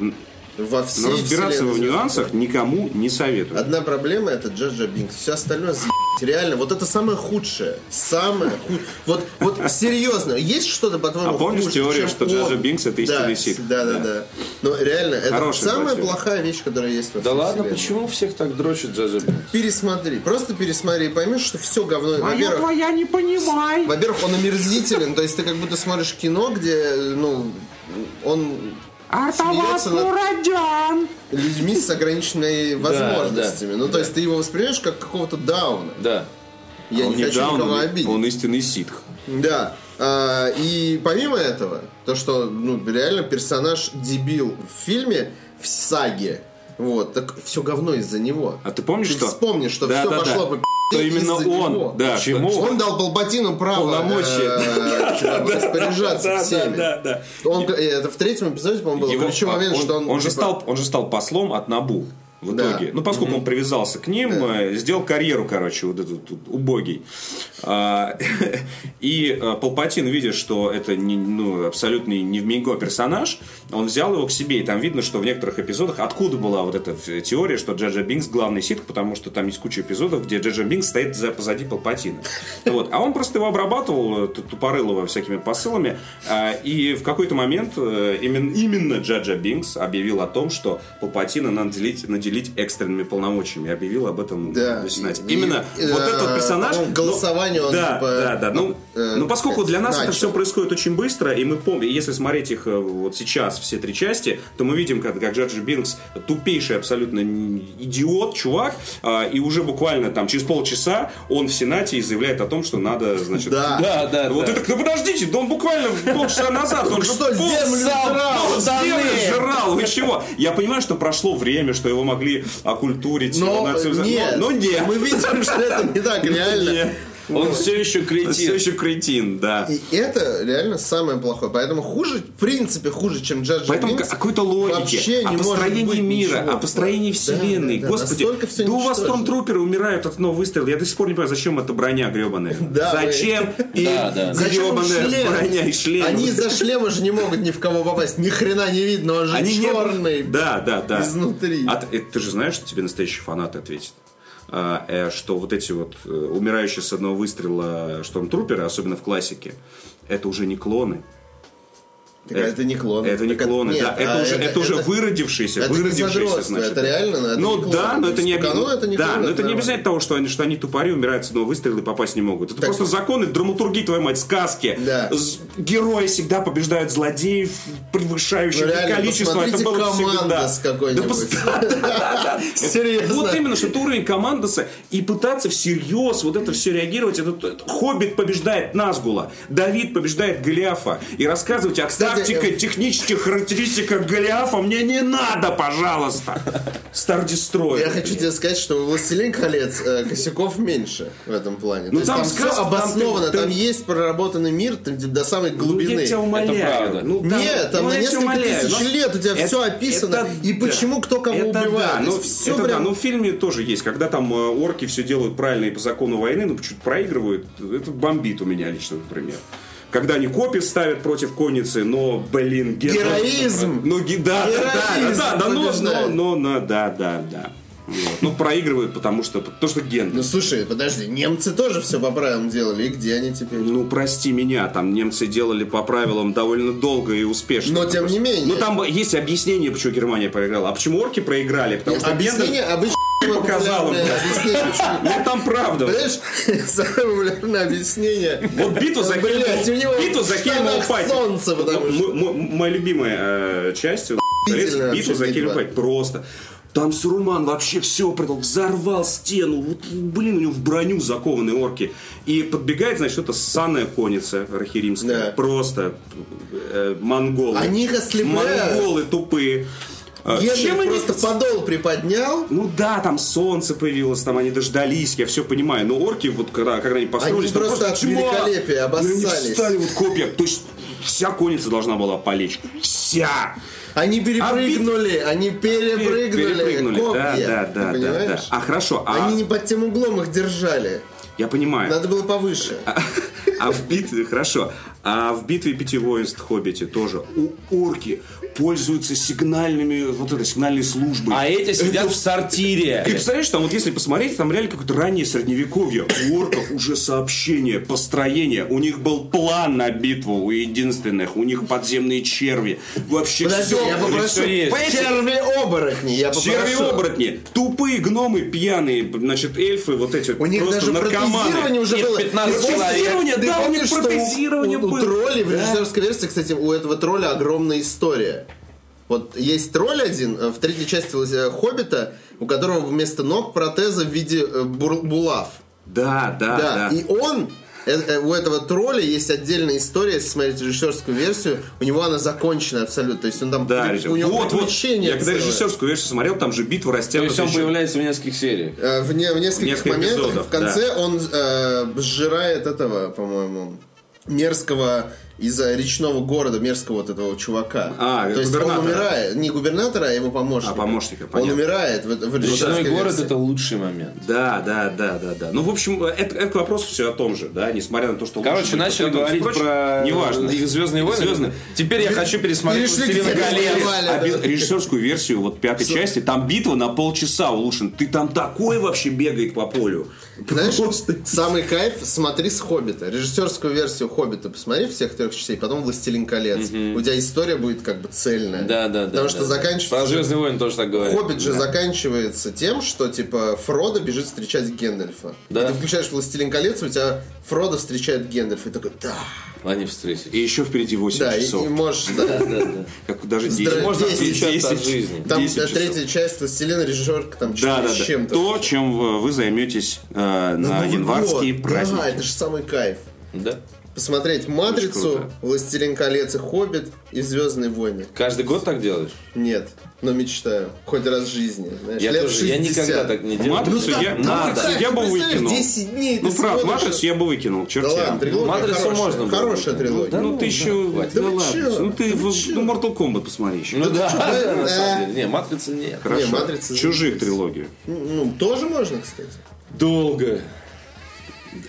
Speaker 2: Во всей
Speaker 3: Но разбираться в
Speaker 2: «Звездных
Speaker 3: нюансах никому не советую.
Speaker 2: Одна проблема это Джа-Джа Бинкс. Все остальное за***. Реально, вот это самое худшее. Самое худшее. Вот, вот серьезно, есть что-то, по-твоему,
Speaker 3: А помнишь
Speaker 2: хуже,
Speaker 3: теорию, что? Джа-Джа Бинкс это истинный
Speaker 2: да,
Speaker 3: ситх?
Speaker 2: Да, да,
Speaker 3: Да.
Speaker 2: да. Но реально, это
Speaker 3: Хорошая
Speaker 2: самая
Speaker 3: теория.
Speaker 2: плохая вещь, которая есть во
Speaker 1: Да ладно,
Speaker 2: вселенной.
Speaker 1: почему всех так дрочит Джаджа Бинкс?
Speaker 2: Пересмотри, просто пересмотри и поймешь, что все говно.
Speaker 3: А я твоя не понимай.
Speaker 2: во-первых, он омерзителен, то есть ты как будто смотришь кино, где, ну, он
Speaker 3: Артавас Мурадян.
Speaker 2: людьми с ограниченными возможностями. Ну, то есть ты его воспринимаешь как какого-то дауна.
Speaker 1: Да.
Speaker 2: Я
Speaker 3: Он
Speaker 2: не хочу
Speaker 3: даун,
Speaker 2: никого
Speaker 3: он-
Speaker 2: обидеть.
Speaker 3: Он истинный ситх.
Speaker 2: Да. А, и помимо этого, то, что ну, реально персонаж дебил в фильме, в саге, вот, так все говно из-за него.
Speaker 3: А ты помнишь,
Speaker 2: Ты
Speaker 3: что?
Speaker 2: вспомни, что
Speaker 3: Да,
Speaker 2: все
Speaker 3: да,
Speaker 2: пошло
Speaker 3: да.
Speaker 2: по
Speaker 3: Что именно он, да,
Speaker 1: Почему?
Speaker 3: что-
Speaker 2: Он дал Палпатину право распоряжаться всеми. это в третьем эпизоде, по-моему, был ключевой момент, что он... типа,
Speaker 3: стал, он же стал послом от Набу. В
Speaker 2: Да.
Speaker 3: итоге. Ну, поскольку он привязался к ним, э, сделал карьеру, короче, вот этот вот убогий. А, *laughs* И э, Палпатин, видя, что это не, ну, абсолютно не в Минго персонаж, он взял его к себе. И там видно, что в некоторых эпизодах, откуда была вот эта теория, что Джаджа Бинкс главный ситх, потому что там есть куча эпизодов, где Джаджа Бинкс стоит за, позади Палпатина. *laughs* Вот. А он просто его обрабатывал, э, тупорылого всякими посылами. А, И в какой-то момент именно, именно Джаджа Бинкс объявил о том, что Палпатина надо наделить, наделить экстренными полномочиями. Объявил об этом
Speaker 2: Да.
Speaker 3: в Сенате. Именно
Speaker 2: и,
Speaker 3: вот
Speaker 2: э,
Speaker 3: этот вот персонаж...
Speaker 2: по-моему,
Speaker 3: ну,
Speaker 2: голосование он,
Speaker 3: да,
Speaker 2: типа,
Speaker 3: да, да. Ну,
Speaker 2: э,
Speaker 3: ну, поскольку для нас это
Speaker 2: начал.
Speaker 3: все происходит очень быстро, и мы помним, если смотреть их э, вот сейчас, все три части, то мы видим, как, как Джаджи Бинкс тупейший абсолютно идиот, чувак, а, и уже буквально там через полчаса он в Сенате и заявляет о том, что надо, значит...
Speaker 2: Да.
Speaker 1: Да, да,
Speaker 3: Вот
Speaker 1: да.
Speaker 3: это, ну подождите, да он буквально полчаса назад, он же
Speaker 2: что, землю жрал,
Speaker 3: ну, жрал, вы чего? Я понимаю, что прошло время, что его могли окультурить.
Speaker 2: Но нет,
Speaker 3: но, но нет.
Speaker 2: мы видим, что это не так *laughs* реально.
Speaker 3: Нет.
Speaker 1: Он все еще кретин.
Speaker 3: все еще кретин, да.
Speaker 2: И это реально самое плохое. Поэтому хуже, в принципе, хуже, чем Джаджа
Speaker 3: Поэтому
Speaker 2: Бинкс,
Speaker 3: о какой-то логике,
Speaker 2: вообще
Speaker 3: о построении мира,
Speaker 2: ничего.
Speaker 3: о построении
Speaker 2: Да,
Speaker 3: вселенной.
Speaker 2: да, да,
Speaker 3: Господи, да у вас
Speaker 2: ничтожно.
Speaker 3: стормтруперы умирают от одного выстрела. Я до сих пор не понимаю, зачем эта броня гребаная. *laughs*
Speaker 2: Да,
Speaker 3: зачем и гребаная
Speaker 2: шлем?
Speaker 3: броня и шлем?
Speaker 2: Они из-за шлема же не могут ни в кого попасть. Ни хрена не видно, он же черный.
Speaker 3: Да, да, да.
Speaker 2: изнутри.
Speaker 3: А ты, ты же знаешь, что тебе настоящие фанаты ответят? А, э, что вот эти вот э, умирающие с одного выстрела штормтруперы, особенно в классике, это уже не клоны.
Speaker 2: Так это не клоны.
Speaker 3: Это не
Speaker 2: Так
Speaker 3: клоны,
Speaker 2: нет,
Speaker 3: да. Это,
Speaker 2: а
Speaker 3: уже, это, уже выродившиеся,
Speaker 2: это
Speaker 3: выродившиеся, значит.
Speaker 2: это реально, это
Speaker 3: ну
Speaker 2: не клоны.
Speaker 3: да, но
Speaker 2: То
Speaker 3: это не
Speaker 2: по канону это не
Speaker 3: Да,
Speaker 2: клоны,
Speaker 3: но
Speaker 2: это
Speaker 3: это не обязательно того, что они, что они тупари умирают с одного выстрела и попасть не могут. Это
Speaker 2: Так-
Speaker 3: просто законы драматургии, твою мать, сказки.
Speaker 2: Да.
Speaker 3: С- Герои всегда побеждают злодеев, превышающих
Speaker 2: Ну, реально,
Speaker 3: количество. Это было всегда. Да,
Speaker 2: какой-нибудь. *laughs* *laughs* Серьезно.
Speaker 3: Вот именно, что это уровень командоса и пытаться всерьез вот это все реагировать. Это, это Хоббит побеждает Назгула, Давид побеждает Голиафа. И рассказывать о Тактике,
Speaker 2: э,
Speaker 3: технических характеристиках Голиафа мне не надо, пожалуйста. Destroyer.
Speaker 2: Я хочу тебе сказать, что «Властелин колец» э, косяков меньше в этом плане.
Speaker 3: Ну, там
Speaker 2: все обосновано, там, есть проработанный мир до самой
Speaker 3: Ну,
Speaker 2: глубины.
Speaker 3: я тебя умоляю.
Speaker 1: Это правда.
Speaker 3: Ну,
Speaker 2: Нет, там
Speaker 3: ну,
Speaker 2: на несколько тысяч лет у тебя все описано, и почему кто кого убивает.
Speaker 3: Ну, это
Speaker 2: прям-
Speaker 3: да, ну в фильме тоже есть, когда там э, орки все делают правильно и по закону войны, но почему-то проигрывают, это бомбит у меня лично, например. Когда они копии ставят против конницы, но, блин, ге-
Speaker 2: Героизм!
Speaker 3: Ну, ги- да, да, да,
Speaker 2: Героизм
Speaker 3: да, да, но, но, но, но, да, да, да. Вот. Ну, проигрывают, потому что, потому что ген.
Speaker 2: Ну слушай, подожди, немцы тоже все по правилам делали, и где они теперь?
Speaker 3: Ну, прости меня, там немцы делали по правилам довольно долго и успешно.
Speaker 2: Но тем не менее.
Speaker 3: Ну, там есть объяснение, почему Германия проиграла. А почему орки проиграли? Потому что
Speaker 2: Объяснение обычно
Speaker 3: показал им. *laughs* Ну, там правда.
Speaker 2: Понимаешь, *laughs* самое популярное объяснение.
Speaker 3: Вот битва за
Speaker 2: Блядь, у него
Speaker 3: Хельму, битва за
Speaker 2: солнце, потому что-
Speaker 3: Моя любимая э, часть, битва
Speaker 2: вообще
Speaker 3: за Хельму
Speaker 2: битва.
Speaker 3: Пати. Просто. Там Сурман вообще все предал, взорвал стену, вот, блин, у него в броню закованные орки. И подбегает, значит, это ссаная конница рахиримская.
Speaker 2: Да.
Speaker 3: Просто э, монголы.
Speaker 2: Они их ослепляют.
Speaker 3: Монголы тупые. А,
Speaker 2: Генрих
Speaker 3: чем они-
Speaker 2: просто подол приподнял,
Speaker 3: Ну да, там солнце появилось, там они дождались, я все понимаю. Но орки, вот когда, когда они построились,
Speaker 2: Они
Speaker 3: там
Speaker 2: просто от
Speaker 3: тьма.
Speaker 2: великолепия
Speaker 3: И
Speaker 2: обоссались.
Speaker 3: Они встали вот копья. То есть вся конница должна была полечь. Вся.
Speaker 2: они перепрыгнули, они перепрыгнули,
Speaker 3: Перепрыгнули.
Speaker 2: копья.
Speaker 3: Да, да, да, да,
Speaker 2: понимаешь?
Speaker 3: да. А хорошо, а
Speaker 2: Они не под тем углом их держали.
Speaker 3: я понимаю.
Speaker 2: Надо было повыше.
Speaker 3: А в битве, хорошо. А в битве пяти воинств Хоббите тоже у орки пользуются сигнальными, вот этой сигнальной службой.
Speaker 1: А эти сидят
Speaker 3: Это-
Speaker 1: в сортире.
Speaker 3: Ты представляешь, там вот если посмотреть, там реально какое-то раннее средневековье. У орков уже сообщение, построение. У них был план на битву, у единственных. У них подземные черви. Вообще
Speaker 2: Подожди,
Speaker 3: все.
Speaker 2: я попрошу. Черви-оборотни, я попрошу.
Speaker 3: Черви-оборотни, тупые гномы, пьяные, значит, эльфы, вот эти
Speaker 2: У них
Speaker 3: просто
Speaker 2: даже
Speaker 3: наркоманы.
Speaker 2: протезирование уже было.
Speaker 1: 15
Speaker 2: Ты
Speaker 1: человек.
Speaker 2: Ты
Speaker 3: да, у
Speaker 2: помнишь, что у- у, у троллей в
Speaker 3: Да.
Speaker 2: режиссерской версии, кстати, у этого тролля огромная история. Вот есть тролль один э, в третьей части э, Хоббита, у которого вместо ног протеза в виде э, бур- булав.
Speaker 3: Да, да,
Speaker 2: Да,
Speaker 3: да.
Speaker 2: и он, э, э, у этого тролля есть отдельная история, если смотреть режиссерскую версию, у него она закончена абсолютно. То есть он там,
Speaker 3: Да,
Speaker 2: при- у него
Speaker 3: вот, вот.
Speaker 2: приключение
Speaker 3: Я когда режиссерскую версию смотрел, там же битва
Speaker 1: То
Speaker 3: растянута.
Speaker 1: есть он
Speaker 3: еще-
Speaker 1: появляется в нескольких сериях.
Speaker 2: Э, В, не- в нескольких
Speaker 3: Несколько
Speaker 2: моментах
Speaker 3: эпизодов,
Speaker 2: в конце он э, сжирает этого, по-моему, мерзкого из речного города, мерзкого вот этого чувака.
Speaker 3: А,
Speaker 2: То есть он
Speaker 3: губернатора.
Speaker 2: умирает. Не губернатора, а его помощника.
Speaker 3: А, помощника,
Speaker 2: Он
Speaker 3: понятно.
Speaker 2: умирает в, в
Speaker 1: Речной
Speaker 2: режиссерской
Speaker 1: город
Speaker 2: версии.
Speaker 1: это лучший момент.
Speaker 3: Да, да, да, да, да. Ну, в общем, это, это к вопросу все о том же, да, несмотря на то, что...
Speaker 1: Короче,
Speaker 3: лучше
Speaker 1: начали
Speaker 3: быть
Speaker 1: говорить
Speaker 3: прочее,
Speaker 1: про
Speaker 3: Неважно.
Speaker 1: их Звездные войны.
Speaker 3: Звездные.
Speaker 1: Теперь я хочу пересмотреть
Speaker 3: А
Speaker 2: да.
Speaker 3: без- режиссерскую версию вот пятой части, там битва на полчаса улучшена. Ты там такой вообще бегает по полю.
Speaker 2: Знаешь,
Speaker 3: Просто-
Speaker 2: самый кайф смотри с Хоббита. Режиссерскую версию Хоббита посмотри всех трех частей, потом Властелин колец. У тебя история будет как бы цельная.
Speaker 1: Да, да, да.
Speaker 2: Потому
Speaker 1: да,
Speaker 2: что
Speaker 1: да.
Speaker 2: заканчивается.
Speaker 1: Про «Звездные войны» тоже так говорят.
Speaker 2: Хоббит же заканчивается тем, что типа Фродо бежит встречать Гендальфа.
Speaker 1: Да.
Speaker 2: И ты включаешь Властелин колец, у тебя Фродо встречает Гендальфа. И такой, да.
Speaker 1: Они встретились.
Speaker 3: И еще впереди 8
Speaker 2: Да, и,
Speaker 3: часов.
Speaker 2: и можешь, да. *laughs*
Speaker 3: Как даже
Speaker 2: Здра-
Speaker 3: 10.
Speaker 1: Можно
Speaker 2: Десять.
Speaker 1: отличаться от
Speaker 3: 10.
Speaker 1: жизни.
Speaker 2: Там
Speaker 3: 10
Speaker 2: третья часть Властелина режиссерка там
Speaker 3: Да, да,
Speaker 2: с
Speaker 3: да.
Speaker 2: чем-то.
Speaker 3: То, чем вы займетесь э, на
Speaker 2: Новый
Speaker 3: январские
Speaker 2: год.
Speaker 3: праздники.
Speaker 2: Да, это же самый кайф.
Speaker 1: Да.
Speaker 2: Посмотреть «Матрицу». «Властелин колец» и «Хоббит» и «Звездные войны».
Speaker 1: Каждый год так делаешь?
Speaker 2: Нет, но мечтаю. Хоть раз в жизни. Знаешь,
Speaker 1: Я
Speaker 2: лет
Speaker 1: тоже. Я
Speaker 2: 60.
Speaker 1: никогда так не делал.
Speaker 3: Матрицу
Speaker 2: Ну,
Speaker 3: я,
Speaker 2: кайф,
Speaker 3: я бы выкинул.
Speaker 2: 10 дней
Speaker 3: Ну, правда, матрицу я бы выкинул, черт
Speaker 2: Да
Speaker 3: я.
Speaker 2: ладно, трилогия
Speaker 1: Матрицу
Speaker 2: хорошая,
Speaker 1: можно было
Speaker 2: Хорошая трилогия.
Speaker 3: Ну, ты еще... Да
Speaker 2: Да
Speaker 3: ладно. Ну, ты
Speaker 2: Да
Speaker 3: ну, Mortal Kombat посмотри еще.
Speaker 1: Ну да,
Speaker 2: Да.
Speaker 1: на самом деле. Не, матрицы нет.
Speaker 3: Хорошо.
Speaker 2: Не, «Матрица»
Speaker 3: Чужих трилогию.
Speaker 2: Ну, тоже можно, кстати.
Speaker 1: Долго.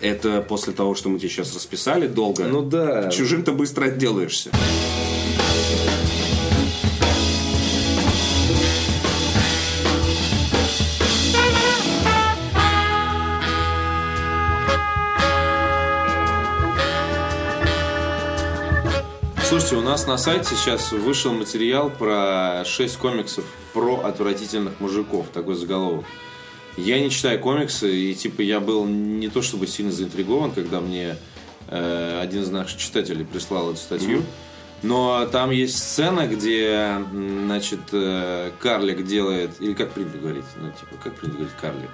Speaker 3: Это после того, что мы тебе сейчас расписали, долго.
Speaker 1: Ну да.
Speaker 3: Чужим-то быстро отделаешься.
Speaker 1: Слушайте, у нас на сайте сейчас вышел материал про 6 комиксов про отвратительных мужиков. Такой заголовок. Я не читаю комиксы, и типа я был не то чтобы сильно заинтригован, когда мне э, один из наших читателей прислал эту статью. Но там есть сцена, где, значит, э, карлик делает, или как принято говорить, ну, типа, как принято говорить карлик?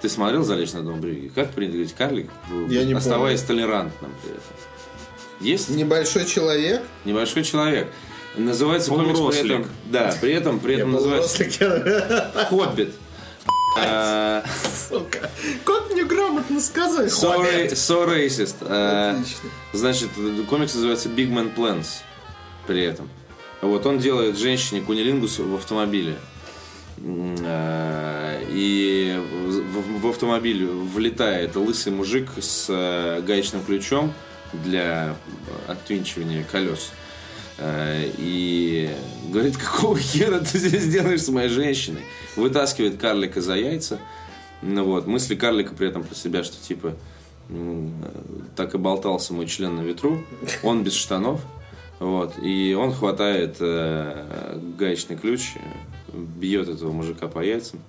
Speaker 1: Ты смотрел «Залечь на дом брюги»? Как принято говорить карлик,
Speaker 2: Я не
Speaker 1: оставаясь толерантным при этом? Есть?
Speaker 2: Небольшой человек.
Speaker 1: Небольшой человек. Называется комикс при этом... Да, при этом, при этом называется. *laughs* «Хоббит». Э,
Speaker 2: Сука. Как мне грамотно сказать?
Speaker 1: So, ra- so racist. Э,
Speaker 2: Отлично.
Speaker 1: Значит, комикс называется Big Man Plans при этом. Вот он делает женщине кунилингус в автомобиле. Э, И в, в автомобиль влетает лысый мужик с гаечным ключом для отвинчивания колес. Э, И говорит, какого хера ты здесь делаешь с моей женщиной? Вытаскивает карлика за яйца. Ну вот, мысли карлика при этом про себя, что типа м, э, так и болтался мой член на ветру, он без штанов, вот, и он хватает э, гаечный ключ, э, бьет этого мужика по яйцам.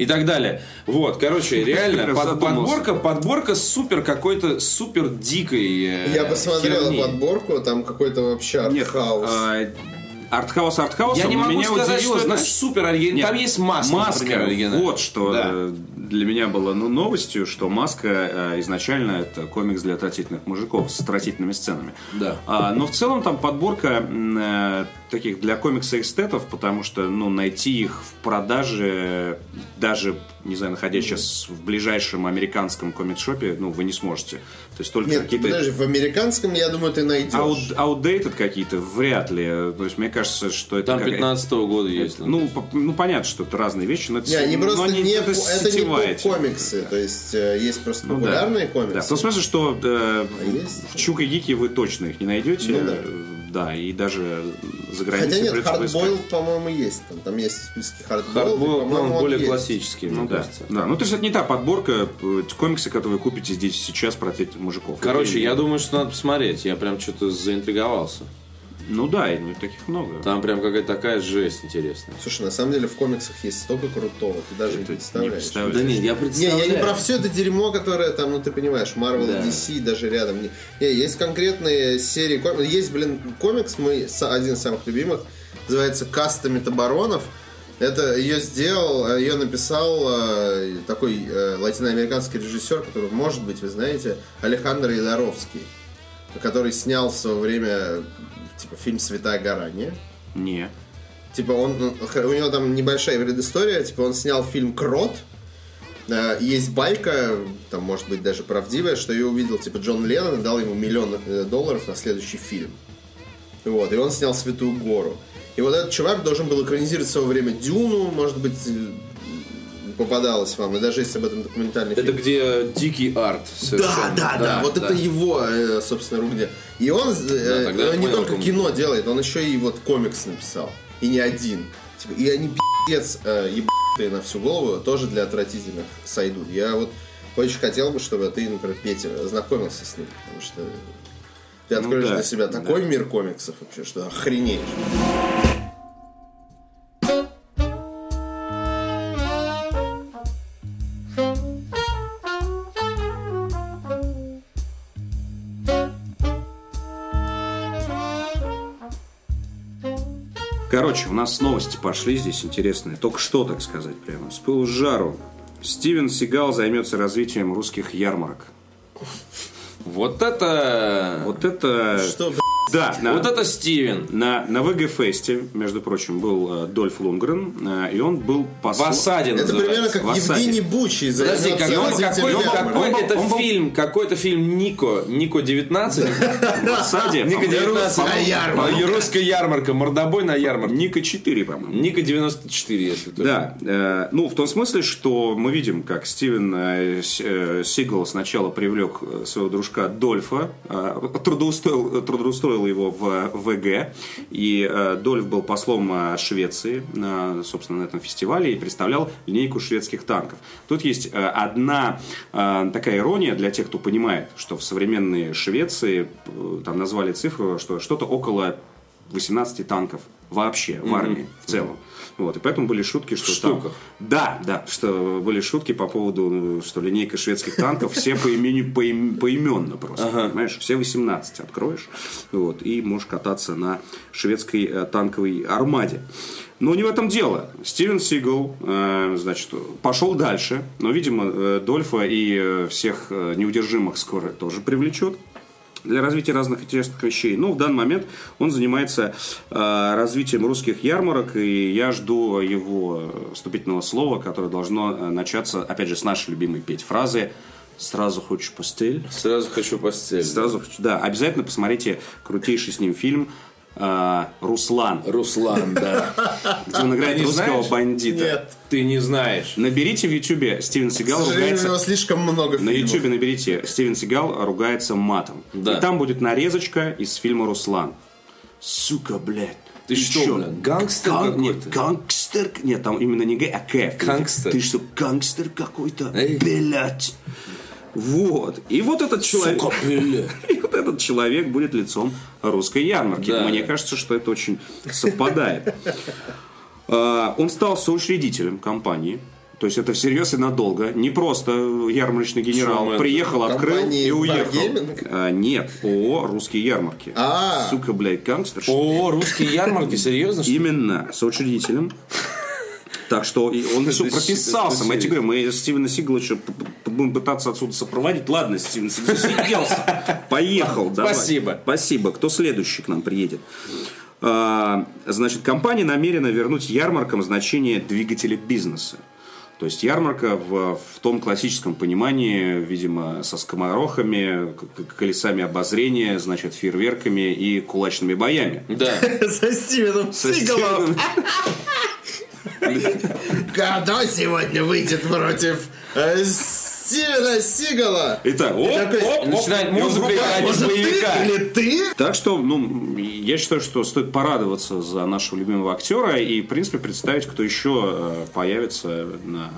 Speaker 1: И так далее. Вот, короче, реально, под- подборка, подборка супер какой-то супер дикой. э,
Speaker 2: Я посмотрел
Speaker 1: херни.
Speaker 2: подборку, там какой-то вообще
Speaker 3: Нет,
Speaker 2: артхаус.
Speaker 3: а, артхаус артхаусом,
Speaker 1: Я не могу
Speaker 3: меня
Speaker 1: сказать,
Speaker 3: удивило,
Speaker 1: что это
Speaker 3: знаешь,
Speaker 1: супер оригинально.
Speaker 3: Нет,
Speaker 1: Там есть маска,
Speaker 3: маска,
Speaker 1: например,
Speaker 3: вот что
Speaker 1: Да.
Speaker 3: э, для меня было ну, новостью, что маска э, изначально это комикс для отвратительных мужиков с отвратительными сценами.
Speaker 1: Да.
Speaker 3: А, но в целом там подборка э, таких для комикса эстетов, потому что ну, найти их в продаже даже не знаю, находясь сейчас в ближайшем американском комикс-шопе, ну, вы не сможете. То есть только
Speaker 2: Нет,
Speaker 3: какие-то...
Speaker 2: подожди, в американском, я думаю, ты найдешь.
Speaker 3: Out, outdated какие-то вряд ли. То есть мне кажется, что это
Speaker 1: Там
Speaker 3: какая-
Speaker 1: 15 года есть.
Speaker 3: Ну, по- ну, понятно, что это разные вещи, но это,
Speaker 2: Не, они
Speaker 3: но
Speaker 2: просто
Speaker 3: они-
Speaker 2: не,
Speaker 3: это
Speaker 2: это не комиксы. То есть э, есть просто
Speaker 3: Ну, да.
Speaker 2: популярные
Speaker 3: Да,
Speaker 2: комиксы.
Speaker 3: в том смысле, что э,
Speaker 2: А есть?
Speaker 3: в Чук и Гике вы точно их не найдете.
Speaker 2: Ну, да.
Speaker 3: Да, и даже за границей
Speaker 2: Хотя нет, хардбойл, по-моему, есть. Там, там есть в списке хардбойл.
Speaker 1: Хардбойл, ну, он более
Speaker 2: есть.
Speaker 1: классический,
Speaker 3: Ну да,
Speaker 1: кажется.
Speaker 3: да. Ну, то есть это не та подборка э, комиксы, которые вы купите здесь сейчас про этих мужиков.
Speaker 1: Короче, я думаю, что надо посмотреть. Я прям что-то заинтриговался.
Speaker 3: Ну да, и ну, таких много.
Speaker 1: Там прям какая-то такая жесть интересная.
Speaker 2: Слушай, на самом деле в комиксах есть столько крутого, ты даже не
Speaker 3: Ты не
Speaker 2: представляешь.
Speaker 3: представляешь.
Speaker 1: Да нет, я
Speaker 2: Не,
Speaker 1: представляю.
Speaker 2: я не про все это дерьмо, которое там, ну ты понимаешь, Marvel
Speaker 1: Да.
Speaker 2: и DC даже рядом. Не, не, есть конкретные серии комиксов. Есть, блин, комикс мой, один из самых любимых, называется «Каста метабаронов». Это ее сделал, ее написал э, такой э, латиноамериканский режиссер, который, может быть, вы знаете, Алехандро Идаровский, который снял в свое время типа фильм «Святая гора», не?
Speaker 3: Не.
Speaker 2: Типа он, ну, у него там небольшая предыстория, типа он снял фильм «Крот», Э, есть байка, там может быть даже правдивая, что ее увидел типа Джон Леннон и дал ему миллион э, долларов на следующий фильм. Вот, и он снял «Святую гору». И вот этот чувак должен был экранизировать в свое время Дюну, может быть, э, попадалось вам, и даже есть об этом документальный
Speaker 1: Это
Speaker 2: фильм.
Speaker 1: где дикий арт.
Speaker 2: Да,
Speaker 1: совершенно.
Speaker 2: да, да, вот это его, собственно, рук дело. И он, э,
Speaker 1: тогда я
Speaker 2: он не только кино делает, он еще и вот комикс написал. И не один. Типа, и они пиздец э, ебанутые на всю голову, тоже для отвратительных сойдут. Я вот очень хотел бы, чтобы ты, например, Петя, знакомился с ним, потому что ты откроешь
Speaker 3: да,
Speaker 2: для себя
Speaker 3: да.
Speaker 2: такой мир комиксов вообще, что охренеешь.
Speaker 3: Короче, у нас новости пошли здесь интересные. Только что, так сказать, прямо. С пылу с жару. Стивен Сигал займется развитием русских ярмарок.
Speaker 1: Вот это...
Speaker 3: Вот это...
Speaker 2: Что?
Speaker 3: Да, на,
Speaker 1: Вот это Стивен.
Speaker 3: на, на ВГ-фесте, между прочим, был э, Дольф Лунгрен, э, и он был
Speaker 1: В
Speaker 3: послом...
Speaker 1: осаде
Speaker 2: это примерно как
Speaker 3: в осаде.
Speaker 2: Евгений Бучий
Speaker 1: Подожди,
Speaker 2: займется
Speaker 1: какой,
Speaker 2: развитием
Speaker 1: какой,
Speaker 2: ярмарок.
Speaker 1: какой
Speaker 3: Он был-
Speaker 1: это
Speaker 3: он был-
Speaker 1: фильм? Какой-то фильм Нико? Нико 19?
Speaker 3: В осаде. *laughs*
Speaker 1: Ника
Speaker 3: по-моему,
Speaker 1: 19.
Speaker 2: Русская ярмарка.
Speaker 1: Мордобой на ярмарке.
Speaker 3: Ника 4, по-моему.
Speaker 1: Ника 94, если точно.
Speaker 3: Да, э, ну в том смысле, что мы видим, как Стивен э, э, Сигал сначала привлек своего дружка Дольфа, трудоустроил, трудоустроил его в ВГ, и э, Дольф был послом э, Швеции, на, собственно, на этом фестивале и представлял линейку шведских танков. Тут есть э, одна э, такая ирония для тех, кто понимает, что в современной Швеции э, там назвали цифру, что что-то около 18 танков вообще в армии в целом. Вот, и поэтому были шутки, что там-
Speaker 1: штуках.
Speaker 3: Да, да, что были шутки по поводу, что линейка шведских танков все по имени, поим- поименно просто, понимаешь? Все 18 откроешь, вот, и можешь кататься на шведской э, танковой армаде. Но не в этом дело. Стивен Сигал, э, значит, пошел дальше, но, видимо, э, Дольфа и э, всех э, неудержимых скоро тоже привлечет для развития разных интересных вещей. Ну, в данный момент он занимается э, развитием русских ярмарок, и я жду его вступительного слова, которое должно э, начаться, опять же, с нашей любимой петь фразы «Сразу хочешь постель?»
Speaker 1: Сразу хочу постель.
Speaker 3: Сразу хочу, да, обязательно посмотрите крутейший с ним фильм э, «Руслан»,
Speaker 1: Руслан, да.
Speaker 3: где он играет русского
Speaker 1: знаешь?
Speaker 3: бандита.
Speaker 2: Нет.
Speaker 1: Ты не знаешь.
Speaker 3: Наберите в Ютубе Стивен Сигал ругается...
Speaker 2: него слишком много
Speaker 3: На. Ютубе наберите Стивен Сигал ругается матом.
Speaker 1: Да.
Speaker 3: И там будет нарезочка из фильма «Руслан». Сука, блядь.
Speaker 1: Ты что,
Speaker 3: чё?
Speaker 1: блядь, гангстер
Speaker 3: Ган-
Speaker 1: какой-то?
Speaker 3: Нет, гангстер. Нет, там именно не Г, а К.
Speaker 1: Гангстер.
Speaker 3: Ты что, гангстер какой-то?
Speaker 1: Эй.
Speaker 3: Блядь. Вот. И вот этот человек...
Speaker 1: Сука. *laughs*
Speaker 3: И вот этот человек будет лицом русской ярмарки.
Speaker 1: Да.
Speaker 3: Мне кажется, что это очень совпадает. А, Он стал соучредителем компании. То есть это всерьез и надолго. Не просто ярмарочный генерал
Speaker 1: Шумэн.
Speaker 3: приехал, открыл
Speaker 2: Компании
Speaker 3: и уехал.
Speaker 2: Wargaming?
Speaker 3: А, Нет, ООО «Русские ярмарки».
Speaker 2: А.
Speaker 3: Сука, блядь, гангстер.
Speaker 1: О, русские ярмарки, серьезно?
Speaker 3: Именно, соучредителем. Так что и он все прописался. Мы, тебе мы Стивена Сигала еще п- п- будем пытаться отсюда сопроводить. Ладно, Стивен Сигал засиделся. Поехал, давай.
Speaker 1: Спасибо.
Speaker 3: Спасибо. Кто следующий к нам приедет? А, Значит, компания намерена вернуть ярмаркам значение двигателя бизнеса. То есть ярмарка в, в том классическом понимании, видимо, со скоморохами, колесами обозрения, значит, фейерверками и кулачными боями.
Speaker 1: Да. *laughs*
Speaker 2: Со Стивеном Сигалом. *laughs* Кто сегодня выйдет против э, Стивена Сигала?
Speaker 3: Итак, оп,
Speaker 2: такой,
Speaker 3: оп, оп,
Speaker 1: начинает музыка играть. Боевика.
Speaker 2: или ты?
Speaker 3: Так что, ну, я считаю, что стоит порадоваться за нашего любимого актера и, в принципе, представить, кто еще э, появится на,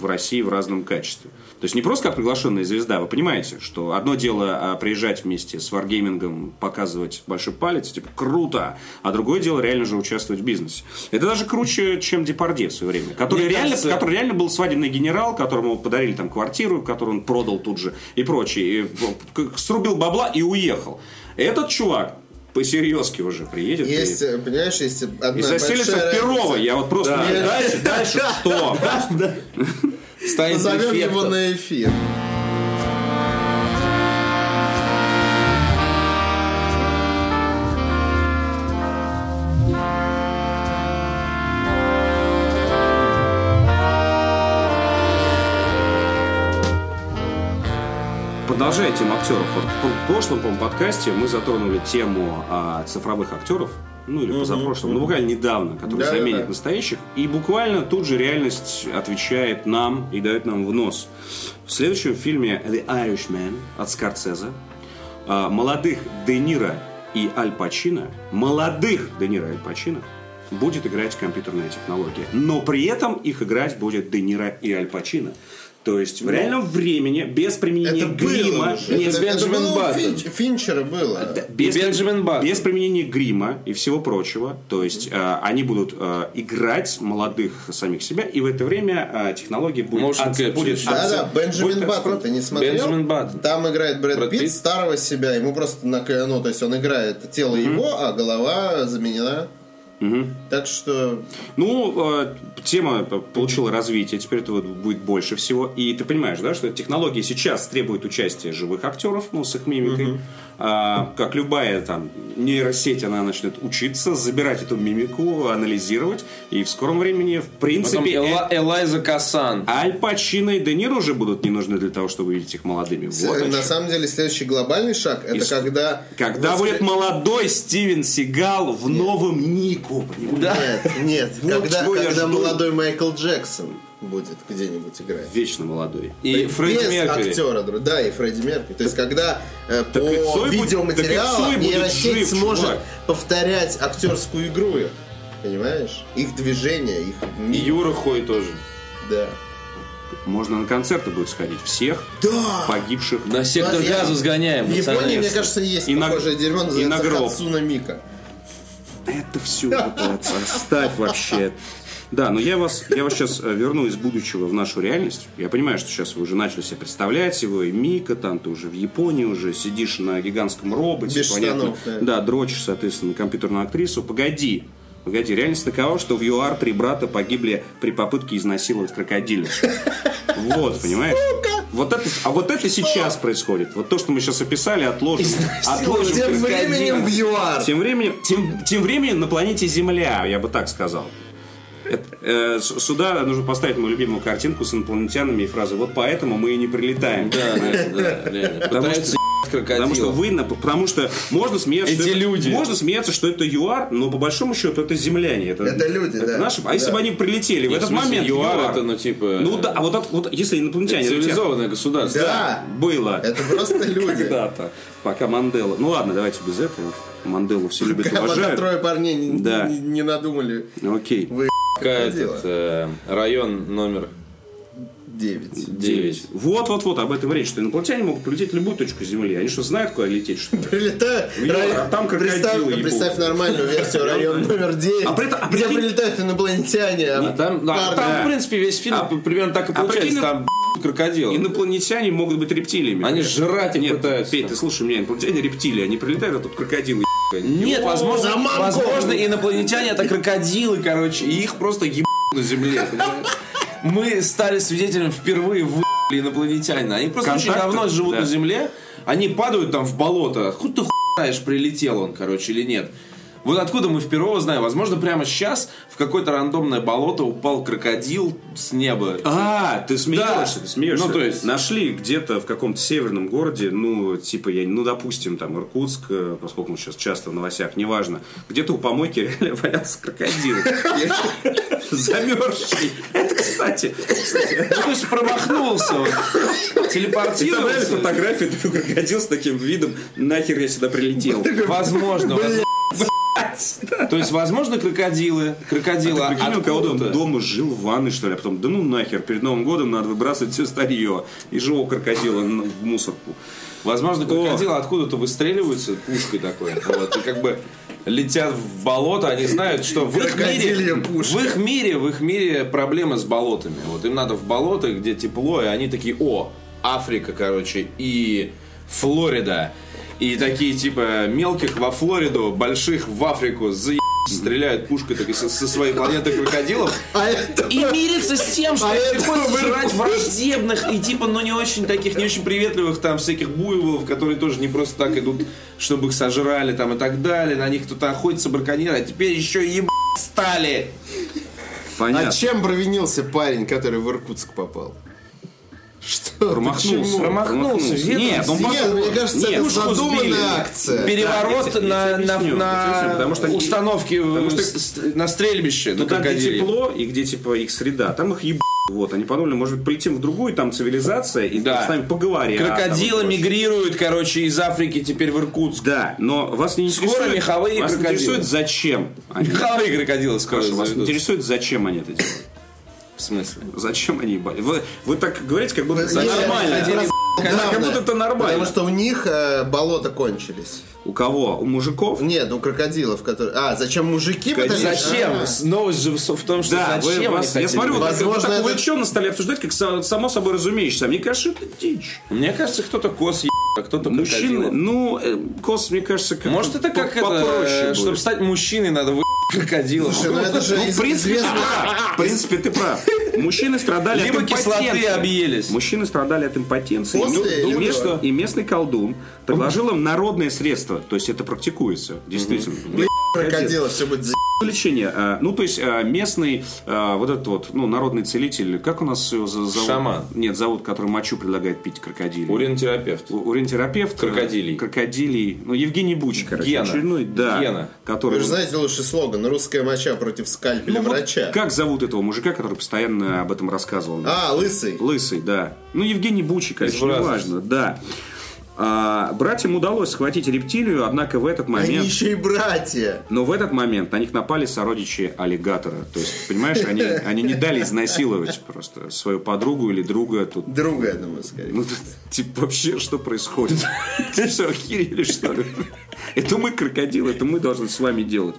Speaker 3: в России в разном качестве. То есть не просто как приглашенная звезда, вы понимаете, что одно дело а, приезжать вместе с Wargaming, показывать большой палец, типа круто, а другое дело реально же участвовать в бизнесе. Это даже круче, чем Депардье в свое время, который,
Speaker 1: Мне
Speaker 3: реально,
Speaker 1: кажется-
Speaker 3: который реально был свадебный генерал, которому подарили там квартиру, которую он продал тут же и прочее, и, ну, срубил бабла и уехал. Этот чувак по-серьезки уже приедет.
Speaker 2: Есть,
Speaker 3: и,
Speaker 2: э, понимаешь, есть одна
Speaker 3: и заселится в Перово.
Speaker 2: разница.
Speaker 3: Я вот просто...
Speaker 1: Да.
Speaker 3: не- Дальше, дальше что?
Speaker 1: Станет
Speaker 2: Позовем его
Speaker 1: префектом.
Speaker 2: на эфир.
Speaker 3: Продолжая тему актеров. Вот в прошлом, по подкасте мы затронули тему а, цифровых актеров. Ну, или позапрошлом, ну, буквально недавно, которые
Speaker 2: Да, да,
Speaker 3: заменят
Speaker 2: да.
Speaker 3: настоящих. И буквально тут же реальность отвечает нам и дает нам в нос. В следующем фильме «The Irishman» от Скорсезе а, молодых Де Ниро и Аль Пачино, молодых Де Ниро и Аль Пачино будет играть компьютерная технология. Но при этом их играть будет Де Ниро и Аль Пачино. То есть в реальном времени, без применения
Speaker 2: Это было
Speaker 3: грима,
Speaker 2: уже.
Speaker 3: нет,
Speaker 2: Это, это
Speaker 1: Бенджамин
Speaker 2: было у
Speaker 1: Баттон.
Speaker 2: Финч- Финчера было.
Speaker 3: без,
Speaker 1: Бенджамин Баттон.
Speaker 3: без применения грима и всего прочего. То есть э, они будут э, играть молодых самих себя, и в это время э, технология будет...
Speaker 1: Capture.
Speaker 3: будет
Speaker 2: Да, да,
Speaker 3: отца-
Speaker 2: Бенджамин
Speaker 3: будет
Speaker 2: Баттон, ты не смотрел?
Speaker 1: Бенджамин Баттон.
Speaker 2: Там играет Брэд,
Speaker 1: Брэд
Speaker 2: Питт,
Speaker 1: Питт.
Speaker 2: старого себя, ему просто, на, ну, то есть он играет тело его, а голова заменена. Так что
Speaker 3: Ну, э, тема получила развитие, теперь этого будет больше всего. И ты понимаешь, да, что технология сейчас требует участия живых актеров, ну, с их мимикой. А, как любая там нейросеть, она начнет учиться, забирать эту мимику, анализировать. И в скором времени, в
Speaker 1: Потом
Speaker 3: принципе, э-
Speaker 1: Эла- Элайза Касан.
Speaker 3: Аль Пачино и Де Ниро уже будут не нужны для того, чтобы видеть их молодыми. Вот
Speaker 2: на самом деле следующий глобальный шаг это
Speaker 3: И
Speaker 2: когда...
Speaker 3: Когда будет молодой Стивен Сигал в новом Нику, понимаешь?
Speaker 2: Нет, нет,
Speaker 3: Вот
Speaker 2: когда,
Speaker 3: чего я
Speaker 2: когда
Speaker 3: жду.
Speaker 2: молодой Майкл Джексон будет где-нибудь играть.
Speaker 3: Вечно молодой.
Speaker 1: И
Speaker 2: Без
Speaker 1: Фредди Меркьюри.
Speaker 2: актера, да, и Фредди Меркьюри. То есть, когда э,
Speaker 3: Так и
Speaker 2: по
Speaker 3: Цой и будет
Speaker 2: нейросеть сможет
Speaker 3: чувак.
Speaker 2: повторять актерскую игру. Понимаешь? Их движения, их
Speaker 1: И. Юра Хой тоже.
Speaker 2: Да.
Speaker 3: Можно на концерты будет сходить всех
Speaker 2: Да!
Speaker 3: погибших.
Speaker 1: На сектор газа сгоняем.
Speaker 2: В Японии, мне кажется, есть
Speaker 3: И на-
Speaker 2: похожее дерьмо,
Speaker 3: и
Speaker 2: называется
Speaker 3: на гроб.
Speaker 2: Хацуна Мика.
Speaker 3: Это все вот оставь вообще. Да, но я вас, я вас сейчас верну из будущего в нашу реальность. Я понимаю, что сейчас вы уже начали себе представлять его, и Мика, там ты уже в Японии уже сидишь на гигантском роботе.
Speaker 2: Без штанов, да.
Speaker 3: да. дрочишь, соответственно, на компьютерную актрису. Погоди, погоди, реальность такова, что в ЮАР три брата погибли при попытке изнасиловать крокодилицу. Вот, понимаешь? Вот это, а вот это сейчас происходит. Вот то, что мы сейчас описали, отложим. отложим
Speaker 2: Тем временем в ЮАР.
Speaker 3: тем временем, тем, тем временем на планете Земля, я бы так сказал. Это, э, сюда нужно поставить мою любимую картинку с инопланетянами и фразы «Вот поэтому мы и не прилетаем».
Speaker 1: Да, да, да.
Speaker 3: Потому что-
Speaker 1: крокодила.
Speaker 3: Потому что вы, на- потому что можно смеяться,
Speaker 1: Эти
Speaker 3: что это-
Speaker 1: люди.
Speaker 3: можно смеяться, что это ЮАР, но по большому счету это земляне, это,
Speaker 2: Это люди,
Speaker 3: это
Speaker 2: да.
Speaker 3: наши. А если
Speaker 2: Да.
Speaker 3: бы они прилетели в
Speaker 1: Нет,
Speaker 3: этот
Speaker 1: в смысле,
Speaker 3: момент, в
Speaker 1: ЮАР это, ну, типа...
Speaker 3: ну да, а вот, от- вот если инопланетяне летят-
Speaker 1: Цивилизованное государство.
Speaker 2: Да.
Speaker 3: было
Speaker 2: Это просто люди.
Speaker 3: когда-то, пока Мандела. Ну ладно, давайте без этого. Манделу все любят и
Speaker 2: Пока
Speaker 3: уважают.
Speaker 2: трое парней не,
Speaker 3: Да.
Speaker 2: не- не надумали.
Speaker 3: Окей.
Speaker 2: Вы
Speaker 1: этот э, район номер
Speaker 2: Девять.
Speaker 1: 9.
Speaker 3: Вот, вот, вот, об этом речь, что инопланетяне могут полететь в любую точку Земли. Они что, знают, куда лететь, что?
Speaker 2: Прилетают.
Speaker 3: А там крокодилы
Speaker 2: представь,
Speaker 3: ебут.
Speaker 2: представь нормальную версию *laughs* район номер 9,
Speaker 3: А при этом- а
Speaker 2: где
Speaker 3: прикинь-
Speaker 2: прилетают инопланетяне.
Speaker 1: А там, да, там,
Speaker 3: да.
Speaker 1: в принципе, весь фильм
Speaker 3: А-
Speaker 1: примерно так и
Speaker 3: а
Speaker 1: получается.
Speaker 3: прикинь,
Speaker 1: там *laughs* крокодил.
Speaker 3: Инопланетяне могут быть рептилиями.
Speaker 1: Они
Speaker 3: блядь.
Speaker 1: жрать
Speaker 3: Нет,
Speaker 1: пытаются.
Speaker 3: Петь, ты слушай меня, инопланетяне рептилии, они прилетают, а тут крокодилы ебают.
Speaker 1: Нет, возможно,
Speaker 2: за мамку!
Speaker 1: возможно, инопланетяне это крокодилы, короче, и их просто ебут на земле. понимаешь? *laughs* Мы стали свидетелями впервые выебали инопланетянина. Они просто очень
Speaker 3: Контакты,
Speaker 1: давно живут
Speaker 3: да.
Speaker 1: на земле, они падают там в болото. Хуй ты хуй знаешь, прилетел он, короче, или нет. Вот откуда мы в Перово знаем? Возможно, прямо сейчас в какое-то рандомное болото упал крокодил с неба.
Speaker 3: А, ты смеешься,
Speaker 1: Да.
Speaker 3: ты смеешься.
Speaker 1: Ну, то есть-
Speaker 3: Нашли где-то в каком-то северном городе, ну, типа, я, ну, допустим, там, Иркутск, э, поскольку он сейчас часто в новостях, неважно, где-то у помойки *laughs* валялся крокодил. *laughs* Замерзший. Это, кстати,
Speaker 1: Ну, то есть промахнулся Телепортировался.
Speaker 3: фотография, *laughs* такой крокодил с таким видом, нахер я сюда прилетел.
Speaker 1: Возможно. *laughs* То есть, возможно, крокодилы. Крокодилы
Speaker 3: А Прикинь, у кого-то
Speaker 1: откуда-то.
Speaker 3: дома жил в ванной, что ли, а потом, да ну нахер, перед Новым годом надо выбрасывать все старье и живого крокодила в мусорку.
Speaker 1: Возможно, крокодилы откуда-то выстреливаются пушкой такой. Вот, и как бы летят в болото, они знают, что в их мире,
Speaker 2: пушка.
Speaker 1: в их мире, в их мире проблемы с болотами. Вот им надо в болото, где тепло, и они такие, о, Африка, короче, и Флорида. И такие, типа, мелких во Флориду, больших в Африку, за стреляют пушкой так, со, со своей планеты крокодилов.
Speaker 2: А это...
Speaker 1: И мириться с тем, что
Speaker 2: А это
Speaker 1: приходится
Speaker 2: вы-
Speaker 1: жрать враждебных и типа, ну не очень таких, не очень приветливых там всяких буйволов, которые тоже не просто так идут, чтобы их сожрали там и так далее. На них кто-то охотится, браконьеры, а теперь еще и еб... стали.
Speaker 3: Понятно.
Speaker 2: А чем провинился парень, который в Иркутск попал? Что?
Speaker 3: Промахнулся.
Speaker 1: Промахнулся,
Speaker 3: Нет, он
Speaker 2: Нет, мне кажется,
Speaker 3: Нет,
Speaker 2: это задуманная акция.
Speaker 1: Переворот
Speaker 3: Да,
Speaker 1: на, на,
Speaker 3: объясню,
Speaker 1: на
Speaker 3: потому что
Speaker 1: установке
Speaker 3: потому что-
Speaker 1: с- с- на стрельбище,
Speaker 3: Туда, где тепло и где, типа, их среда, там их еб... Вот, они подумали, может быть, полетим в другую, там цивилизация, и
Speaker 1: Да.
Speaker 3: с нами поговорим.
Speaker 1: Крокодилы мигрируют, короче, из Африки теперь в Иркутск.
Speaker 3: Да, но вас не
Speaker 1: Скоро
Speaker 3: интересует...
Speaker 1: меховые
Speaker 3: вас
Speaker 1: крокодилы.
Speaker 3: интересует, зачем они...
Speaker 1: Меховые крокодилы скоро
Speaker 3: Хорошо, вас интересует, зачем они это делают?
Speaker 1: В смысле?
Speaker 3: Зачем они ебали? Вы, вы так говорите, как будто это нормально.
Speaker 2: это раз-
Speaker 3: Как будто это нормально.
Speaker 2: Потому что у них э, болота кончились.
Speaker 3: У кого? У мужиков?
Speaker 2: Нет, у крокодилов, которые... А, зачем мужики?
Speaker 3: Конечно.
Speaker 1: Зачем?
Speaker 2: А.
Speaker 1: С- Новость же в том, что
Speaker 3: Да, вы,
Speaker 1: зачем они
Speaker 3: вас- я смотрю, вы так,
Speaker 2: Возможно,
Speaker 3: вы так
Speaker 2: это-
Speaker 3: увлеченно стали обсуждать, как само собой разумеющееся. Мне кажется, это дичь.
Speaker 1: Мне кажется, кто-то кос е... а кто-то
Speaker 3: Мужчины,
Speaker 1: крокодилы.
Speaker 3: ну, э, кос, мне кажется, как
Speaker 1: Может, это как
Speaker 3: попроще
Speaker 1: это,
Speaker 3: будет.
Speaker 1: чтобы стать мужчиной, надо вы крокодила.
Speaker 2: Слушай, ну это же
Speaker 3: Ну, в принципе, ты
Speaker 2: известно...
Speaker 3: прав. В принципе, ты прав. Мужчины страдали
Speaker 1: Либо
Speaker 3: от
Speaker 1: кислоты
Speaker 3: импотенции.
Speaker 1: объелись.
Speaker 3: Мужчины страдали от импотенции.
Speaker 2: После
Speaker 3: Ну, и,
Speaker 2: до?
Speaker 3: местный, и местный колдун предложил им народное средство. То есть это практикуется, действительно.
Speaker 2: Крокодила все будет за...
Speaker 3: Лечение. а, Ну, то есть а, местный а, вот этот вот, ну, народный целитель, как у нас его зовут?
Speaker 1: Шаман.
Speaker 3: Нет, зовут, который мочу предлагает пить крокодилей.
Speaker 1: Уринотерапевт.
Speaker 3: Уринотерапевт.
Speaker 1: Крокодилий.
Speaker 3: Крокодилий. Ну, Евгений Буч, короче.
Speaker 1: Гена.
Speaker 3: Очередной, да.
Speaker 1: Гена.
Speaker 3: Который...
Speaker 2: Вы же знаете лучший слоган «Русская моча против скальпеля
Speaker 3: Ну, вот
Speaker 2: врача».
Speaker 3: Как зовут этого мужика, который постоянно об этом рассказывал?
Speaker 2: А, лысый.
Speaker 3: Лысый, да. Ну, Евгений Бучи, конечно, неважно, да. А, братьям удалось схватить рептилию, однако в этот
Speaker 2: Они
Speaker 3: момент...
Speaker 2: еще и братья.
Speaker 3: Но в этот момент на них напали сородичи аллигатора. То есть, понимаешь, они, они не дали изнасиловать просто свою подругу или друга. Тут,
Speaker 2: Друга, я думаю, скорее.
Speaker 3: ну, тут, типа, вообще, что происходит? Ты что, охерели, что ли? Это мы крокодилы, это мы должны с вами делать.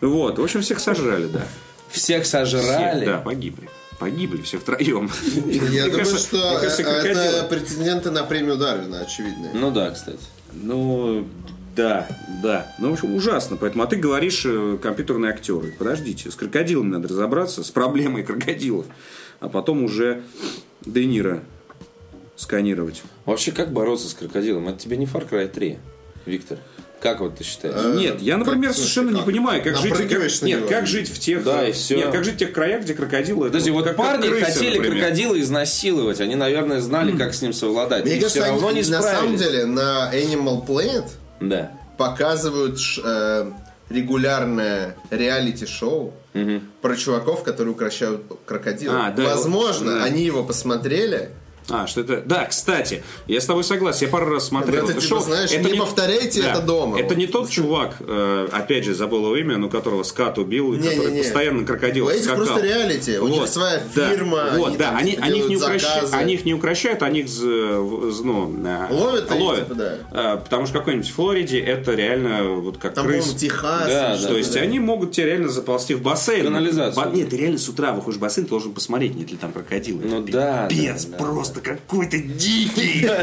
Speaker 3: Вот, в общем, всех сожрали, да.
Speaker 1: Всех
Speaker 3: Всех,
Speaker 1: сожрали.
Speaker 3: да, погибли. Погибли все втроем. *laughs*
Speaker 2: Я думаю, что это претенденты на премию Дарвина, очевидно.
Speaker 1: Ну да, кстати.
Speaker 3: Ну, да, да. Ну, в общем, ужасно. Поэтому, а ты говоришь э, компьютерные актеры. Подождите, с крокодилами надо разобраться, с проблемой крокодилов. А потом уже Де Ниро сканировать.
Speaker 1: Вообще, как бороться с крокодилом? Это тебе не Far Cry 3, Виктор. Как вот ты считаешь?
Speaker 3: Нет, я, например,
Speaker 2: как,
Speaker 3: совершенно не понимаю, как жить, как-
Speaker 2: на
Speaker 3: нет, как жить в тех,
Speaker 1: Да,
Speaker 3: э,
Speaker 1: и всё.
Speaker 3: нет, как жить в тех краях, где крокодилы.
Speaker 1: Подожди, вот
Speaker 3: как- как
Speaker 1: парни хотели
Speaker 3: например.
Speaker 1: крокодила изнасиловать. Они, наверное, знали, как с ним совладать.
Speaker 2: Мне
Speaker 1: и
Speaker 2: кажется,
Speaker 1: все равно
Speaker 2: они,
Speaker 1: не
Speaker 2: на
Speaker 1: справились.
Speaker 2: самом деле на Animal Planet
Speaker 1: Да.
Speaker 2: показывают э, регулярное реалити-шоу про чуваков, которые укращают крокодилов.
Speaker 3: А, да,
Speaker 2: Возможно,
Speaker 3: да.
Speaker 2: они его посмотрели.
Speaker 3: А, что это... Да, кстати, я с тобой согласен. Я пару раз смотрел
Speaker 2: Это,
Speaker 3: это
Speaker 2: типа,
Speaker 3: шоу.
Speaker 2: знаешь, не повторяйте это дома.
Speaker 3: Это
Speaker 2: Вот.
Speaker 3: не тот чувак, э, опять же, забыл его имя, но которого скат убил, и
Speaker 2: Не,
Speaker 3: который
Speaker 2: не, не.
Speaker 3: постоянно крокодил
Speaker 2: У этих просто реалити. У них
Speaker 3: Вот,
Speaker 2: своя
Speaker 3: да,
Speaker 2: фирма.
Speaker 3: Вот,
Speaker 2: они
Speaker 3: да,
Speaker 2: там
Speaker 3: они,
Speaker 2: типа
Speaker 3: они, их не
Speaker 2: заказы.
Speaker 3: они их не укращают, они их з- в- з- ну, э,
Speaker 2: Ловят их,
Speaker 3: ловят.
Speaker 2: типа, да.
Speaker 3: А, потому что в какой-нибудь Флориде это реально вот как
Speaker 2: Там,
Speaker 3: крыс.
Speaker 2: Техас.
Speaker 1: Да, да,
Speaker 3: То есть
Speaker 2: да.
Speaker 3: они могут тебе реально заползти в бассейн.
Speaker 1: Канализацию.
Speaker 3: Ба- Нет, ты реально с утра выходишь в бассейн, ты должен посмотреть, нет ли там крокодилы.
Speaker 1: Ну
Speaker 3: Это
Speaker 1: да,
Speaker 3: Пипец,
Speaker 1: да, да,
Speaker 3: просто какой-то дикий. *laughs*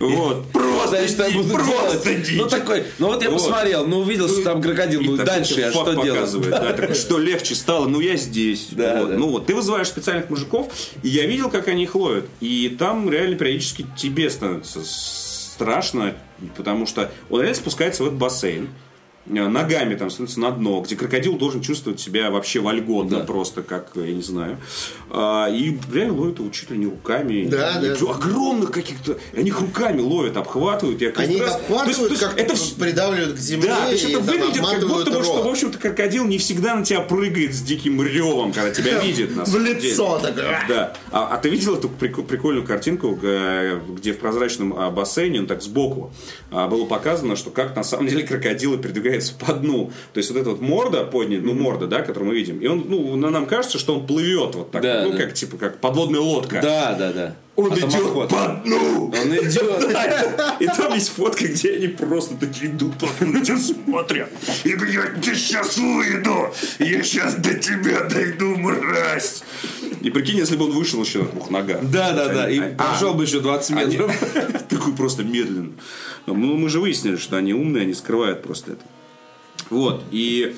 Speaker 3: Вот, просто
Speaker 1: буду
Speaker 3: просто дичь.
Speaker 1: Ну такой, ну вот я посмотрел, ну увидел, что там крокодил, ну дальше я
Speaker 3: факт
Speaker 1: что *laughs*
Speaker 3: такой, что легче стало, ну я здесь. Ну вот, ты вызываешь специальных мужиков, и я видел, как они их ловят. И там реально периодически тебе становится страшно, потому что он реально спускается в этот бассейн, э, ногами там становится на дно, где крокодил должен чувствовать себя вообще вольготно
Speaker 1: Да.
Speaker 3: просто, как, я не знаю. А, и реально ловит его чуть ли не руками.
Speaker 2: Да,
Speaker 3: И
Speaker 2: да.
Speaker 3: Огромных каких-то. Они их руками ловят, обхватывают. Я
Speaker 2: Они
Speaker 3: раз-
Speaker 2: обхватывают,
Speaker 3: То есть-
Speaker 2: как
Speaker 3: это
Speaker 2: придавливают к земле
Speaker 3: да, то есть это
Speaker 2: там
Speaker 3: выглядит как будто бы, что,
Speaker 2: рот.
Speaker 3: в общем-то, крокодил не всегда на тебя прыгает с диким ревом, когда тебя *laughs* видит. на
Speaker 2: В лицо такое.
Speaker 3: Да. А, а ты видел эту прик- прикольную картинку, где в прозрачном а, бассейне, он так сбоку, а, было показано, что как на самом деле крокодилы передвигаются по дну. То есть вот эта вот морда поднята, ну морда, да, которую мы видим, и он, ну, на- нам кажется, что он плывет вот так,
Speaker 1: Да,
Speaker 3: ну,
Speaker 1: да.
Speaker 3: как типа как подводная лодка.
Speaker 1: Да, да, да.
Speaker 3: Он
Speaker 1: А
Speaker 3: идет по дну.
Speaker 1: Он идет. *laughs*
Speaker 3: И там есть фотка, где они просто такие идут, так на тебя смотрят. И я тебя сейчас выйду. Я сейчас до тебя дойду, мразь. И прикинь, если бы он вышел еще на двух ногах.
Speaker 1: Да, да, да. И
Speaker 3: А,
Speaker 1: прошел бы еще 20
Speaker 3: они-
Speaker 1: метров. *laughs*
Speaker 3: Такой просто медленно. Ну, мы же выяснили, что они умные, они скрывают просто это. Вот. И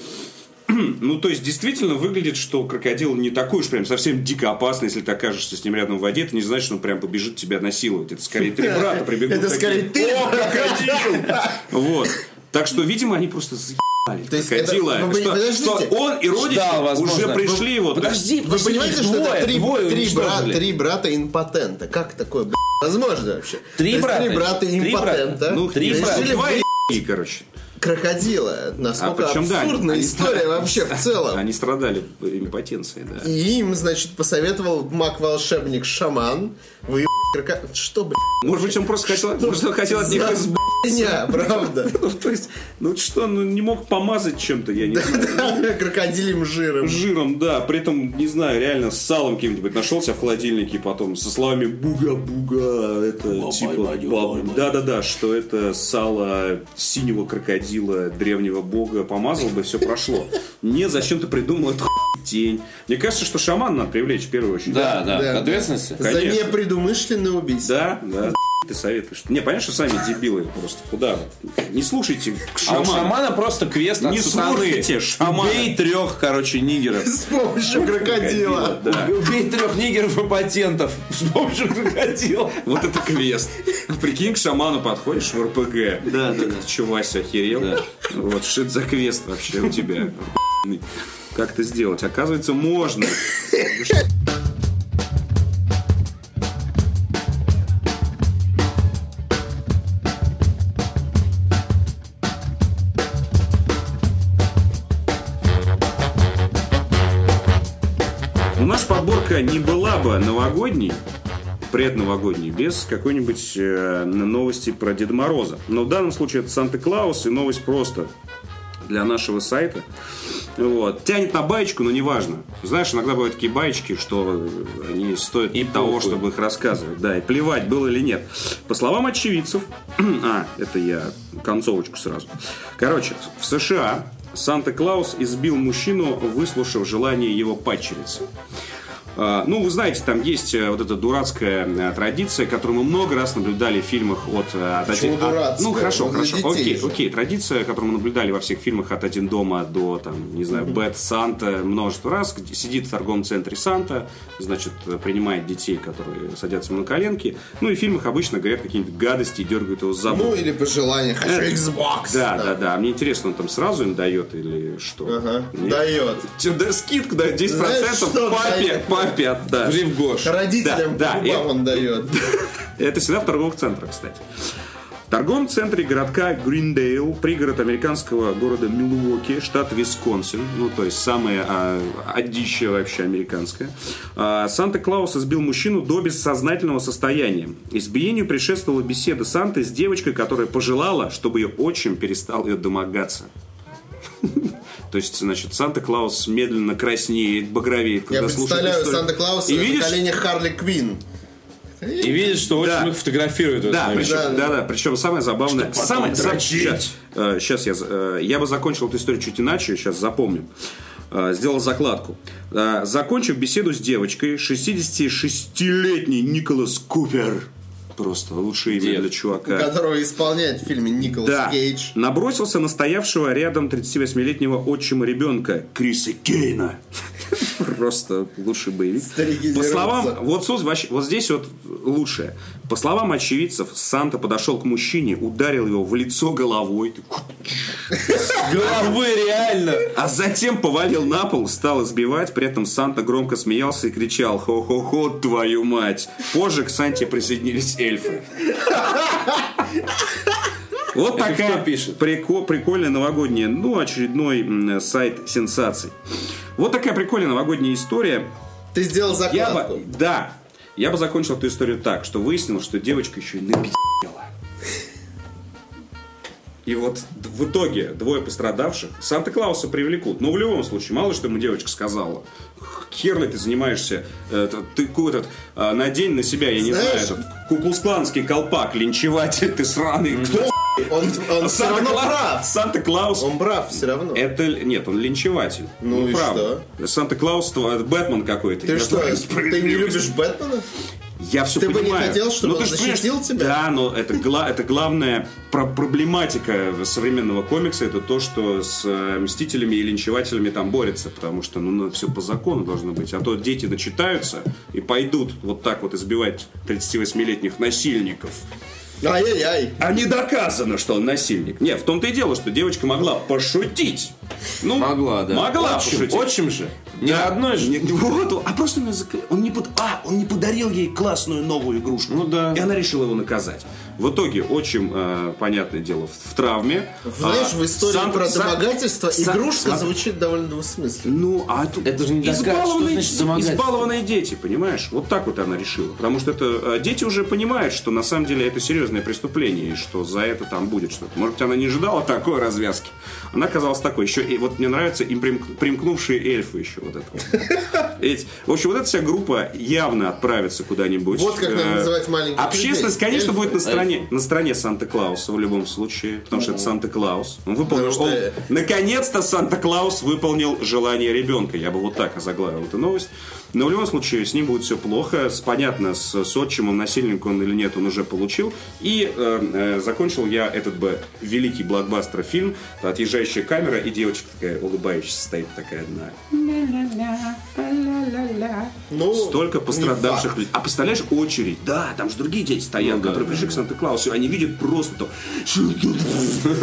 Speaker 3: *clears throat* ну, то есть, действительно выглядит, что крокодил не такой уж прям совсем дико опасный, если ты окажешься с ним рядом в воде, это не значит, что он прям побежит тебя насиловать. Это скорее три *laughs* брата прибегут.
Speaker 2: Это скорее ты,
Speaker 3: О, крокодил! *laughs* Вот. Так что, видимо, они просто заебали
Speaker 2: То есть
Speaker 3: крокодила.
Speaker 2: это- вы
Speaker 3: что,
Speaker 2: подождите.
Speaker 3: что он и родичи
Speaker 1: Ждал, возможно.
Speaker 3: уже пришли его.
Speaker 1: Подожди,
Speaker 2: Вы
Speaker 1: подожди,
Speaker 2: понимаете, что это три,
Speaker 1: двое
Speaker 2: три, брата,
Speaker 1: уничтожили.
Speaker 2: три брата импотента? Как такое, блядь, возможно вообще?
Speaker 1: Три брата.
Speaker 2: Три брата импотента.
Speaker 3: Ну,
Speaker 1: Три брата.
Speaker 3: два и, короче.
Speaker 2: Крокодила. Насколько
Speaker 3: А причем, да,
Speaker 2: абсурдная
Speaker 3: они-
Speaker 2: история вообще в целом.
Speaker 3: Они страдали импотенцией, да.
Speaker 2: И им, значит, посоветовал маг-волшебник шаман крокодила. Что, блядь,
Speaker 3: Может быть, он просто хотел, может, он хотел от них избавиться.
Speaker 2: правда? *laughs*
Speaker 3: Ну, то есть, ну что, ну не мог помазать чем-то, я не знаю.
Speaker 2: Крокодилем жиром.
Speaker 3: Жиром, да, при этом, не знаю, реально с салом каким-нибудь нашелся в холодильнике потом со словами буга-буга, это типа, да-да-да, что это сало синего крокодила древнего бога, помазал бы, все прошло. Не, зачем ты придумал эту тень? Мне кажется, что шаман надо привлечь в первую очередь.
Speaker 1: Да, да,
Speaker 2: Да.
Speaker 1: ответственности.
Speaker 2: За
Speaker 3: Конечно.
Speaker 2: непредумышленное убийство.
Speaker 3: Да, да. *laughs* Ты советуешь. Не, понятно, что сами дебилы просто. Куда? вот? Не слушайте к
Speaker 1: А у шамана просто квест
Speaker 3: Не
Speaker 1: от сатаны.
Speaker 3: слушайте шамана.
Speaker 1: Убей трех, короче, нигеров.
Speaker 2: С помощью крокодила.
Speaker 3: Да.
Speaker 1: Убей трех нигеров и патентов с помощью крокодила.
Speaker 3: Вот это квест. Прикинь, к шаману подходишь в РПГ.
Speaker 1: Да, да, да.
Speaker 3: Ты Вася, охерел? Вот, что это за квест вообще у тебя? Как это сделать? Оказывается, можно. Ну, наша подборка не была бы новогодней, предновогодней, без какой-нибудь э, новости про Деда Мороза. Но в данном случае это Санта-Клаус и новость просто для нашего сайта. Вот. Тянет на баечку, но неважно. Знаешь, иногда бывают такие баечки, что они стоят
Speaker 1: И
Speaker 3: того,
Speaker 1: похуй.
Speaker 3: чтобы их рассказывать. Да, и плевать, было или нет. По словам очевидцев, *clears throat* а, это я концовочку сразу. Короче, в США Санта-Клаус избил мужчину, выслушав желание его падчерицы. А, Ну, вы знаете, там есть э, вот эта дурацкая э, традиция, которую мы много раз наблюдали в фильмах от... э, от один- от-? Ну, хорошо,
Speaker 2: для
Speaker 3: хорошо. Окей,
Speaker 2: же.
Speaker 3: окей. Традиция, которую мы наблюдали во всех фильмах от «Один дома» до, там, не знаю, «Бэт Санта» множество раз. где Сидит в торговом центре Санта, значит, принимает детей, которые садятся ему на коленки. Ну, и в фильмах обычно говорят какие-нибудь гадости и дергают его за
Speaker 2: Ну, или пожелание. Хочу Xbox.
Speaker 3: Да, да, да. А мне интересно, он там сразу им дает или что?
Speaker 2: Ага.
Speaker 3: Нет?
Speaker 2: Дает. *laughs*
Speaker 3: Да, скидку дает 10%
Speaker 2: Знаешь,
Speaker 3: папе,
Speaker 2: дает?
Speaker 3: папе отдашь.
Speaker 1: Ври в Гош.
Speaker 2: Родителям
Speaker 3: Да, да, и-
Speaker 2: он дает. *laughs*
Speaker 3: Это всегда в торговых центрах, кстати. В торговом центре городка Гриндейл, пригород американского города Милуоки, штат Висконсин, ну, то есть самое а, одище вообще американское, а, Санта-Клаус избил мужчину до бессознательного состояния. Избиению предшествовала беседа Санты с девочкой, которая пожелала, чтобы ее отчим перестал ее домогаться. *laughs* То есть, значит, Санта-Клаус медленно краснеет, багровеет, когда
Speaker 2: Я представляю
Speaker 3: историю.
Speaker 2: Санта-Клауса
Speaker 3: И
Speaker 2: на
Speaker 3: видишь,
Speaker 2: коленях Харли Квин.
Speaker 1: И видишь, что очень
Speaker 3: Да.
Speaker 1: их фотографируют
Speaker 3: Да, причем,
Speaker 2: Да,
Speaker 3: да,
Speaker 2: да.
Speaker 3: причем самое забавное. Самое, сам-
Speaker 1: дрочить.
Speaker 3: сейчас, э, сейчас я, э, я бы закончил эту историю чуть иначе, сейчас запомню. Э, Сделал закладку. Э, Закончив беседу с девочкой, 66-летний Николас Купер. Просто лучшее имя для чувака.
Speaker 2: Которого исполняет в фильме Николас
Speaker 3: Да,
Speaker 2: Кейдж.
Speaker 3: набросился на стоявшего рядом 38-летнего отчима ребенка Криса Кейна. *laughs* Просто лучший боевик. По словам, вот, вот здесь вот лучшее. По словам очевидцев, Санта подошел к мужчине, ударил его в лицо головой,
Speaker 1: Головы реально.
Speaker 3: а затем повалил на пол, стал избивать. При этом Санта громко смеялся и кричал «Хо-хо-хо, твою мать!». Позже к Санте присоединились эльфы. Вот
Speaker 1: Это
Speaker 3: такая
Speaker 1: пишет?
Speaker 3: прикольная новогодняя, ну, очередной сайт сенсаций. Вот такая прикольная новогодняя история.
Speaker 2: Ты сделал
Speaker 3: Я
Speaker 2: закладку.
Speaker 3: бы, да, я бы закончил эту историю так, что выяснил, что девочка еще и напи***ла. И вот в итоге двое пострадавших Санта-Клауса привлекут. Но в любом случае, мало что ему девочка сказала. Хер ли ты занимаешься, э, ты этот, э, надень на себя, я не
Speaker 2: Знаешь-
Speaker 3: знаю, этот куклускланский колпак, линчеватель, ты сраный. Кто?
Speaker 2: Он, он все равно
Speaker 3: Санта-Клаус-
Speaker 2: прав.
Speaker 3: Санта-Клаус
Speaker 2: Он прав все равно.
Speaker 3: это нет, он линчеватель.
Speaker 2: Ну и
Speaker 3: правда. Санта-Клаус, тва- Бэтмен какой-то.
Speaker 2: Ты что, ты не любишь Бэтмена?
Speaker 3: Я все
Speaker 2: Ты бы не
Speaker 3: понимаю.
Speaker 2: хотел, чтобы
Speaker 3: Ну, ты
Speaker 2: он защитил тебя?
Speaker 3: Да, но это, гла- это главная про- проблематика современного комикса. Это то, что с э, Мстителями и линчевателями там борется. Потому что ну, все по закону должно быть. А то дети начитаются и пойдут вот так вот избивать 38-летних насильников.
Speaker 2: Ай-яй-яй.
Speaker 3: А не доказано, что он насильник. Нет, в том-то и дело, что девочка могла пошутить. Ну,
Speaker 1: Могла, да.
Speaker 3: Могла
Speaker 1: Отчим,
Speaker 3: пошутить.
Speaker 1: Отчим же. Ни
Speaker 3: Да.
Speaker 1: одной же.
Speaker 3: Не- вот, а просто он, зак- он не под- а, он не подарил ей классную новую игрушку.
Speaker 1: Ну да.
Speaker 3: И она решила его наказать. В итоге, очень э, понятное дело, в, в травме.
Speaker 2: Знаешь,
Speaker 3: А,
Speaker 2: в истории
Speaker 3: Санта-
Speaker 2: про
Speaker 3: Сан-
Speaker 2: домогательство
Speaker 3: Сан-
Speaker 2: игрушка
Speaker 3: Сан-
Speaker 2: звучит довольно двусмысленно.
Speaker 3: Ну, а тут
Speaker 1: Это же не доказано, что
Speaker 3: избалованные,
Speaker 1: значит
Speaker 3: избалованные дети, понимаешь? Вот так вот она решила. Потому что это э, дети уже понимают, что на самом деле это серьезное преступление, и что за это там будет что-то. Может быть, она не ожидала такой развязки. Она оказалась такой. Еще и вот мне нравятся им прим- примкнувшие эльфы еще вот это. *laughs* В общем, вот эта вся группа явно отправится куда-нибудь.
Speaker 2: Вот как
Speaker 3: Э,
Speaker 2: называть маленьких
Speaker 3: Общественность, конечно, будет на стороне, на стороне Санта-Клауса в любом случае, потому что это Санта-Клаус. Он выполнил,
Speaker 2: что-
Speaker 3: он- наконец-то Санта-Клаус выполнил желание ребенка. Я бы вот так озаглавил эту новость. Но в любом случае с ним будет все плохо. С, понятно, с, с отчимом, насильник он или нет, он уже получил. И э, э, закончил я этот бы великий блокбастер фильм «Отъезжающая камера» и девочка такая улыбающаяся стоит такая одна.
Speaker 2: Ну,
Speaker 3: Столько пострадавших людей. А представляешь, очередь. Да, там же другие дети стоят,
Speaker 1: Ну да,
Speaker 3: которые пришли к Санта-Клаусу. Они видят просто то.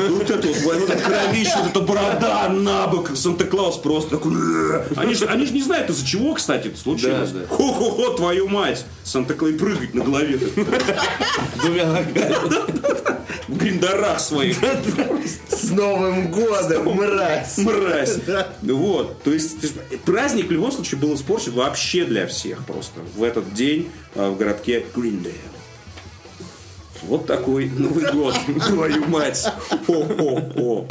Speaker 3: Вот это вот, вот это кровище, вот эта борода на бок. Санта-Клаус просто такой. «Э». Они же они ж не знают, из-за чего, кстати, случилось.
Speaker 1: Да, да.
Speaker 3: Хо-хо-хо, твою мать. Санта-Клаус прыгать на голове.
Speaker 1: Двумя ногами.
Speaker 3: В гриндарах своих.
Speaker 2: С Новым годом, мразь!
Speaker 3: Мразь. Вот. То есть праздник в любом случае был испорчен вообще для всех просто. В этот день а, в городке Гриндейл. Вот такой Новый год, *laughs* твою мать. Хо-хо-хо.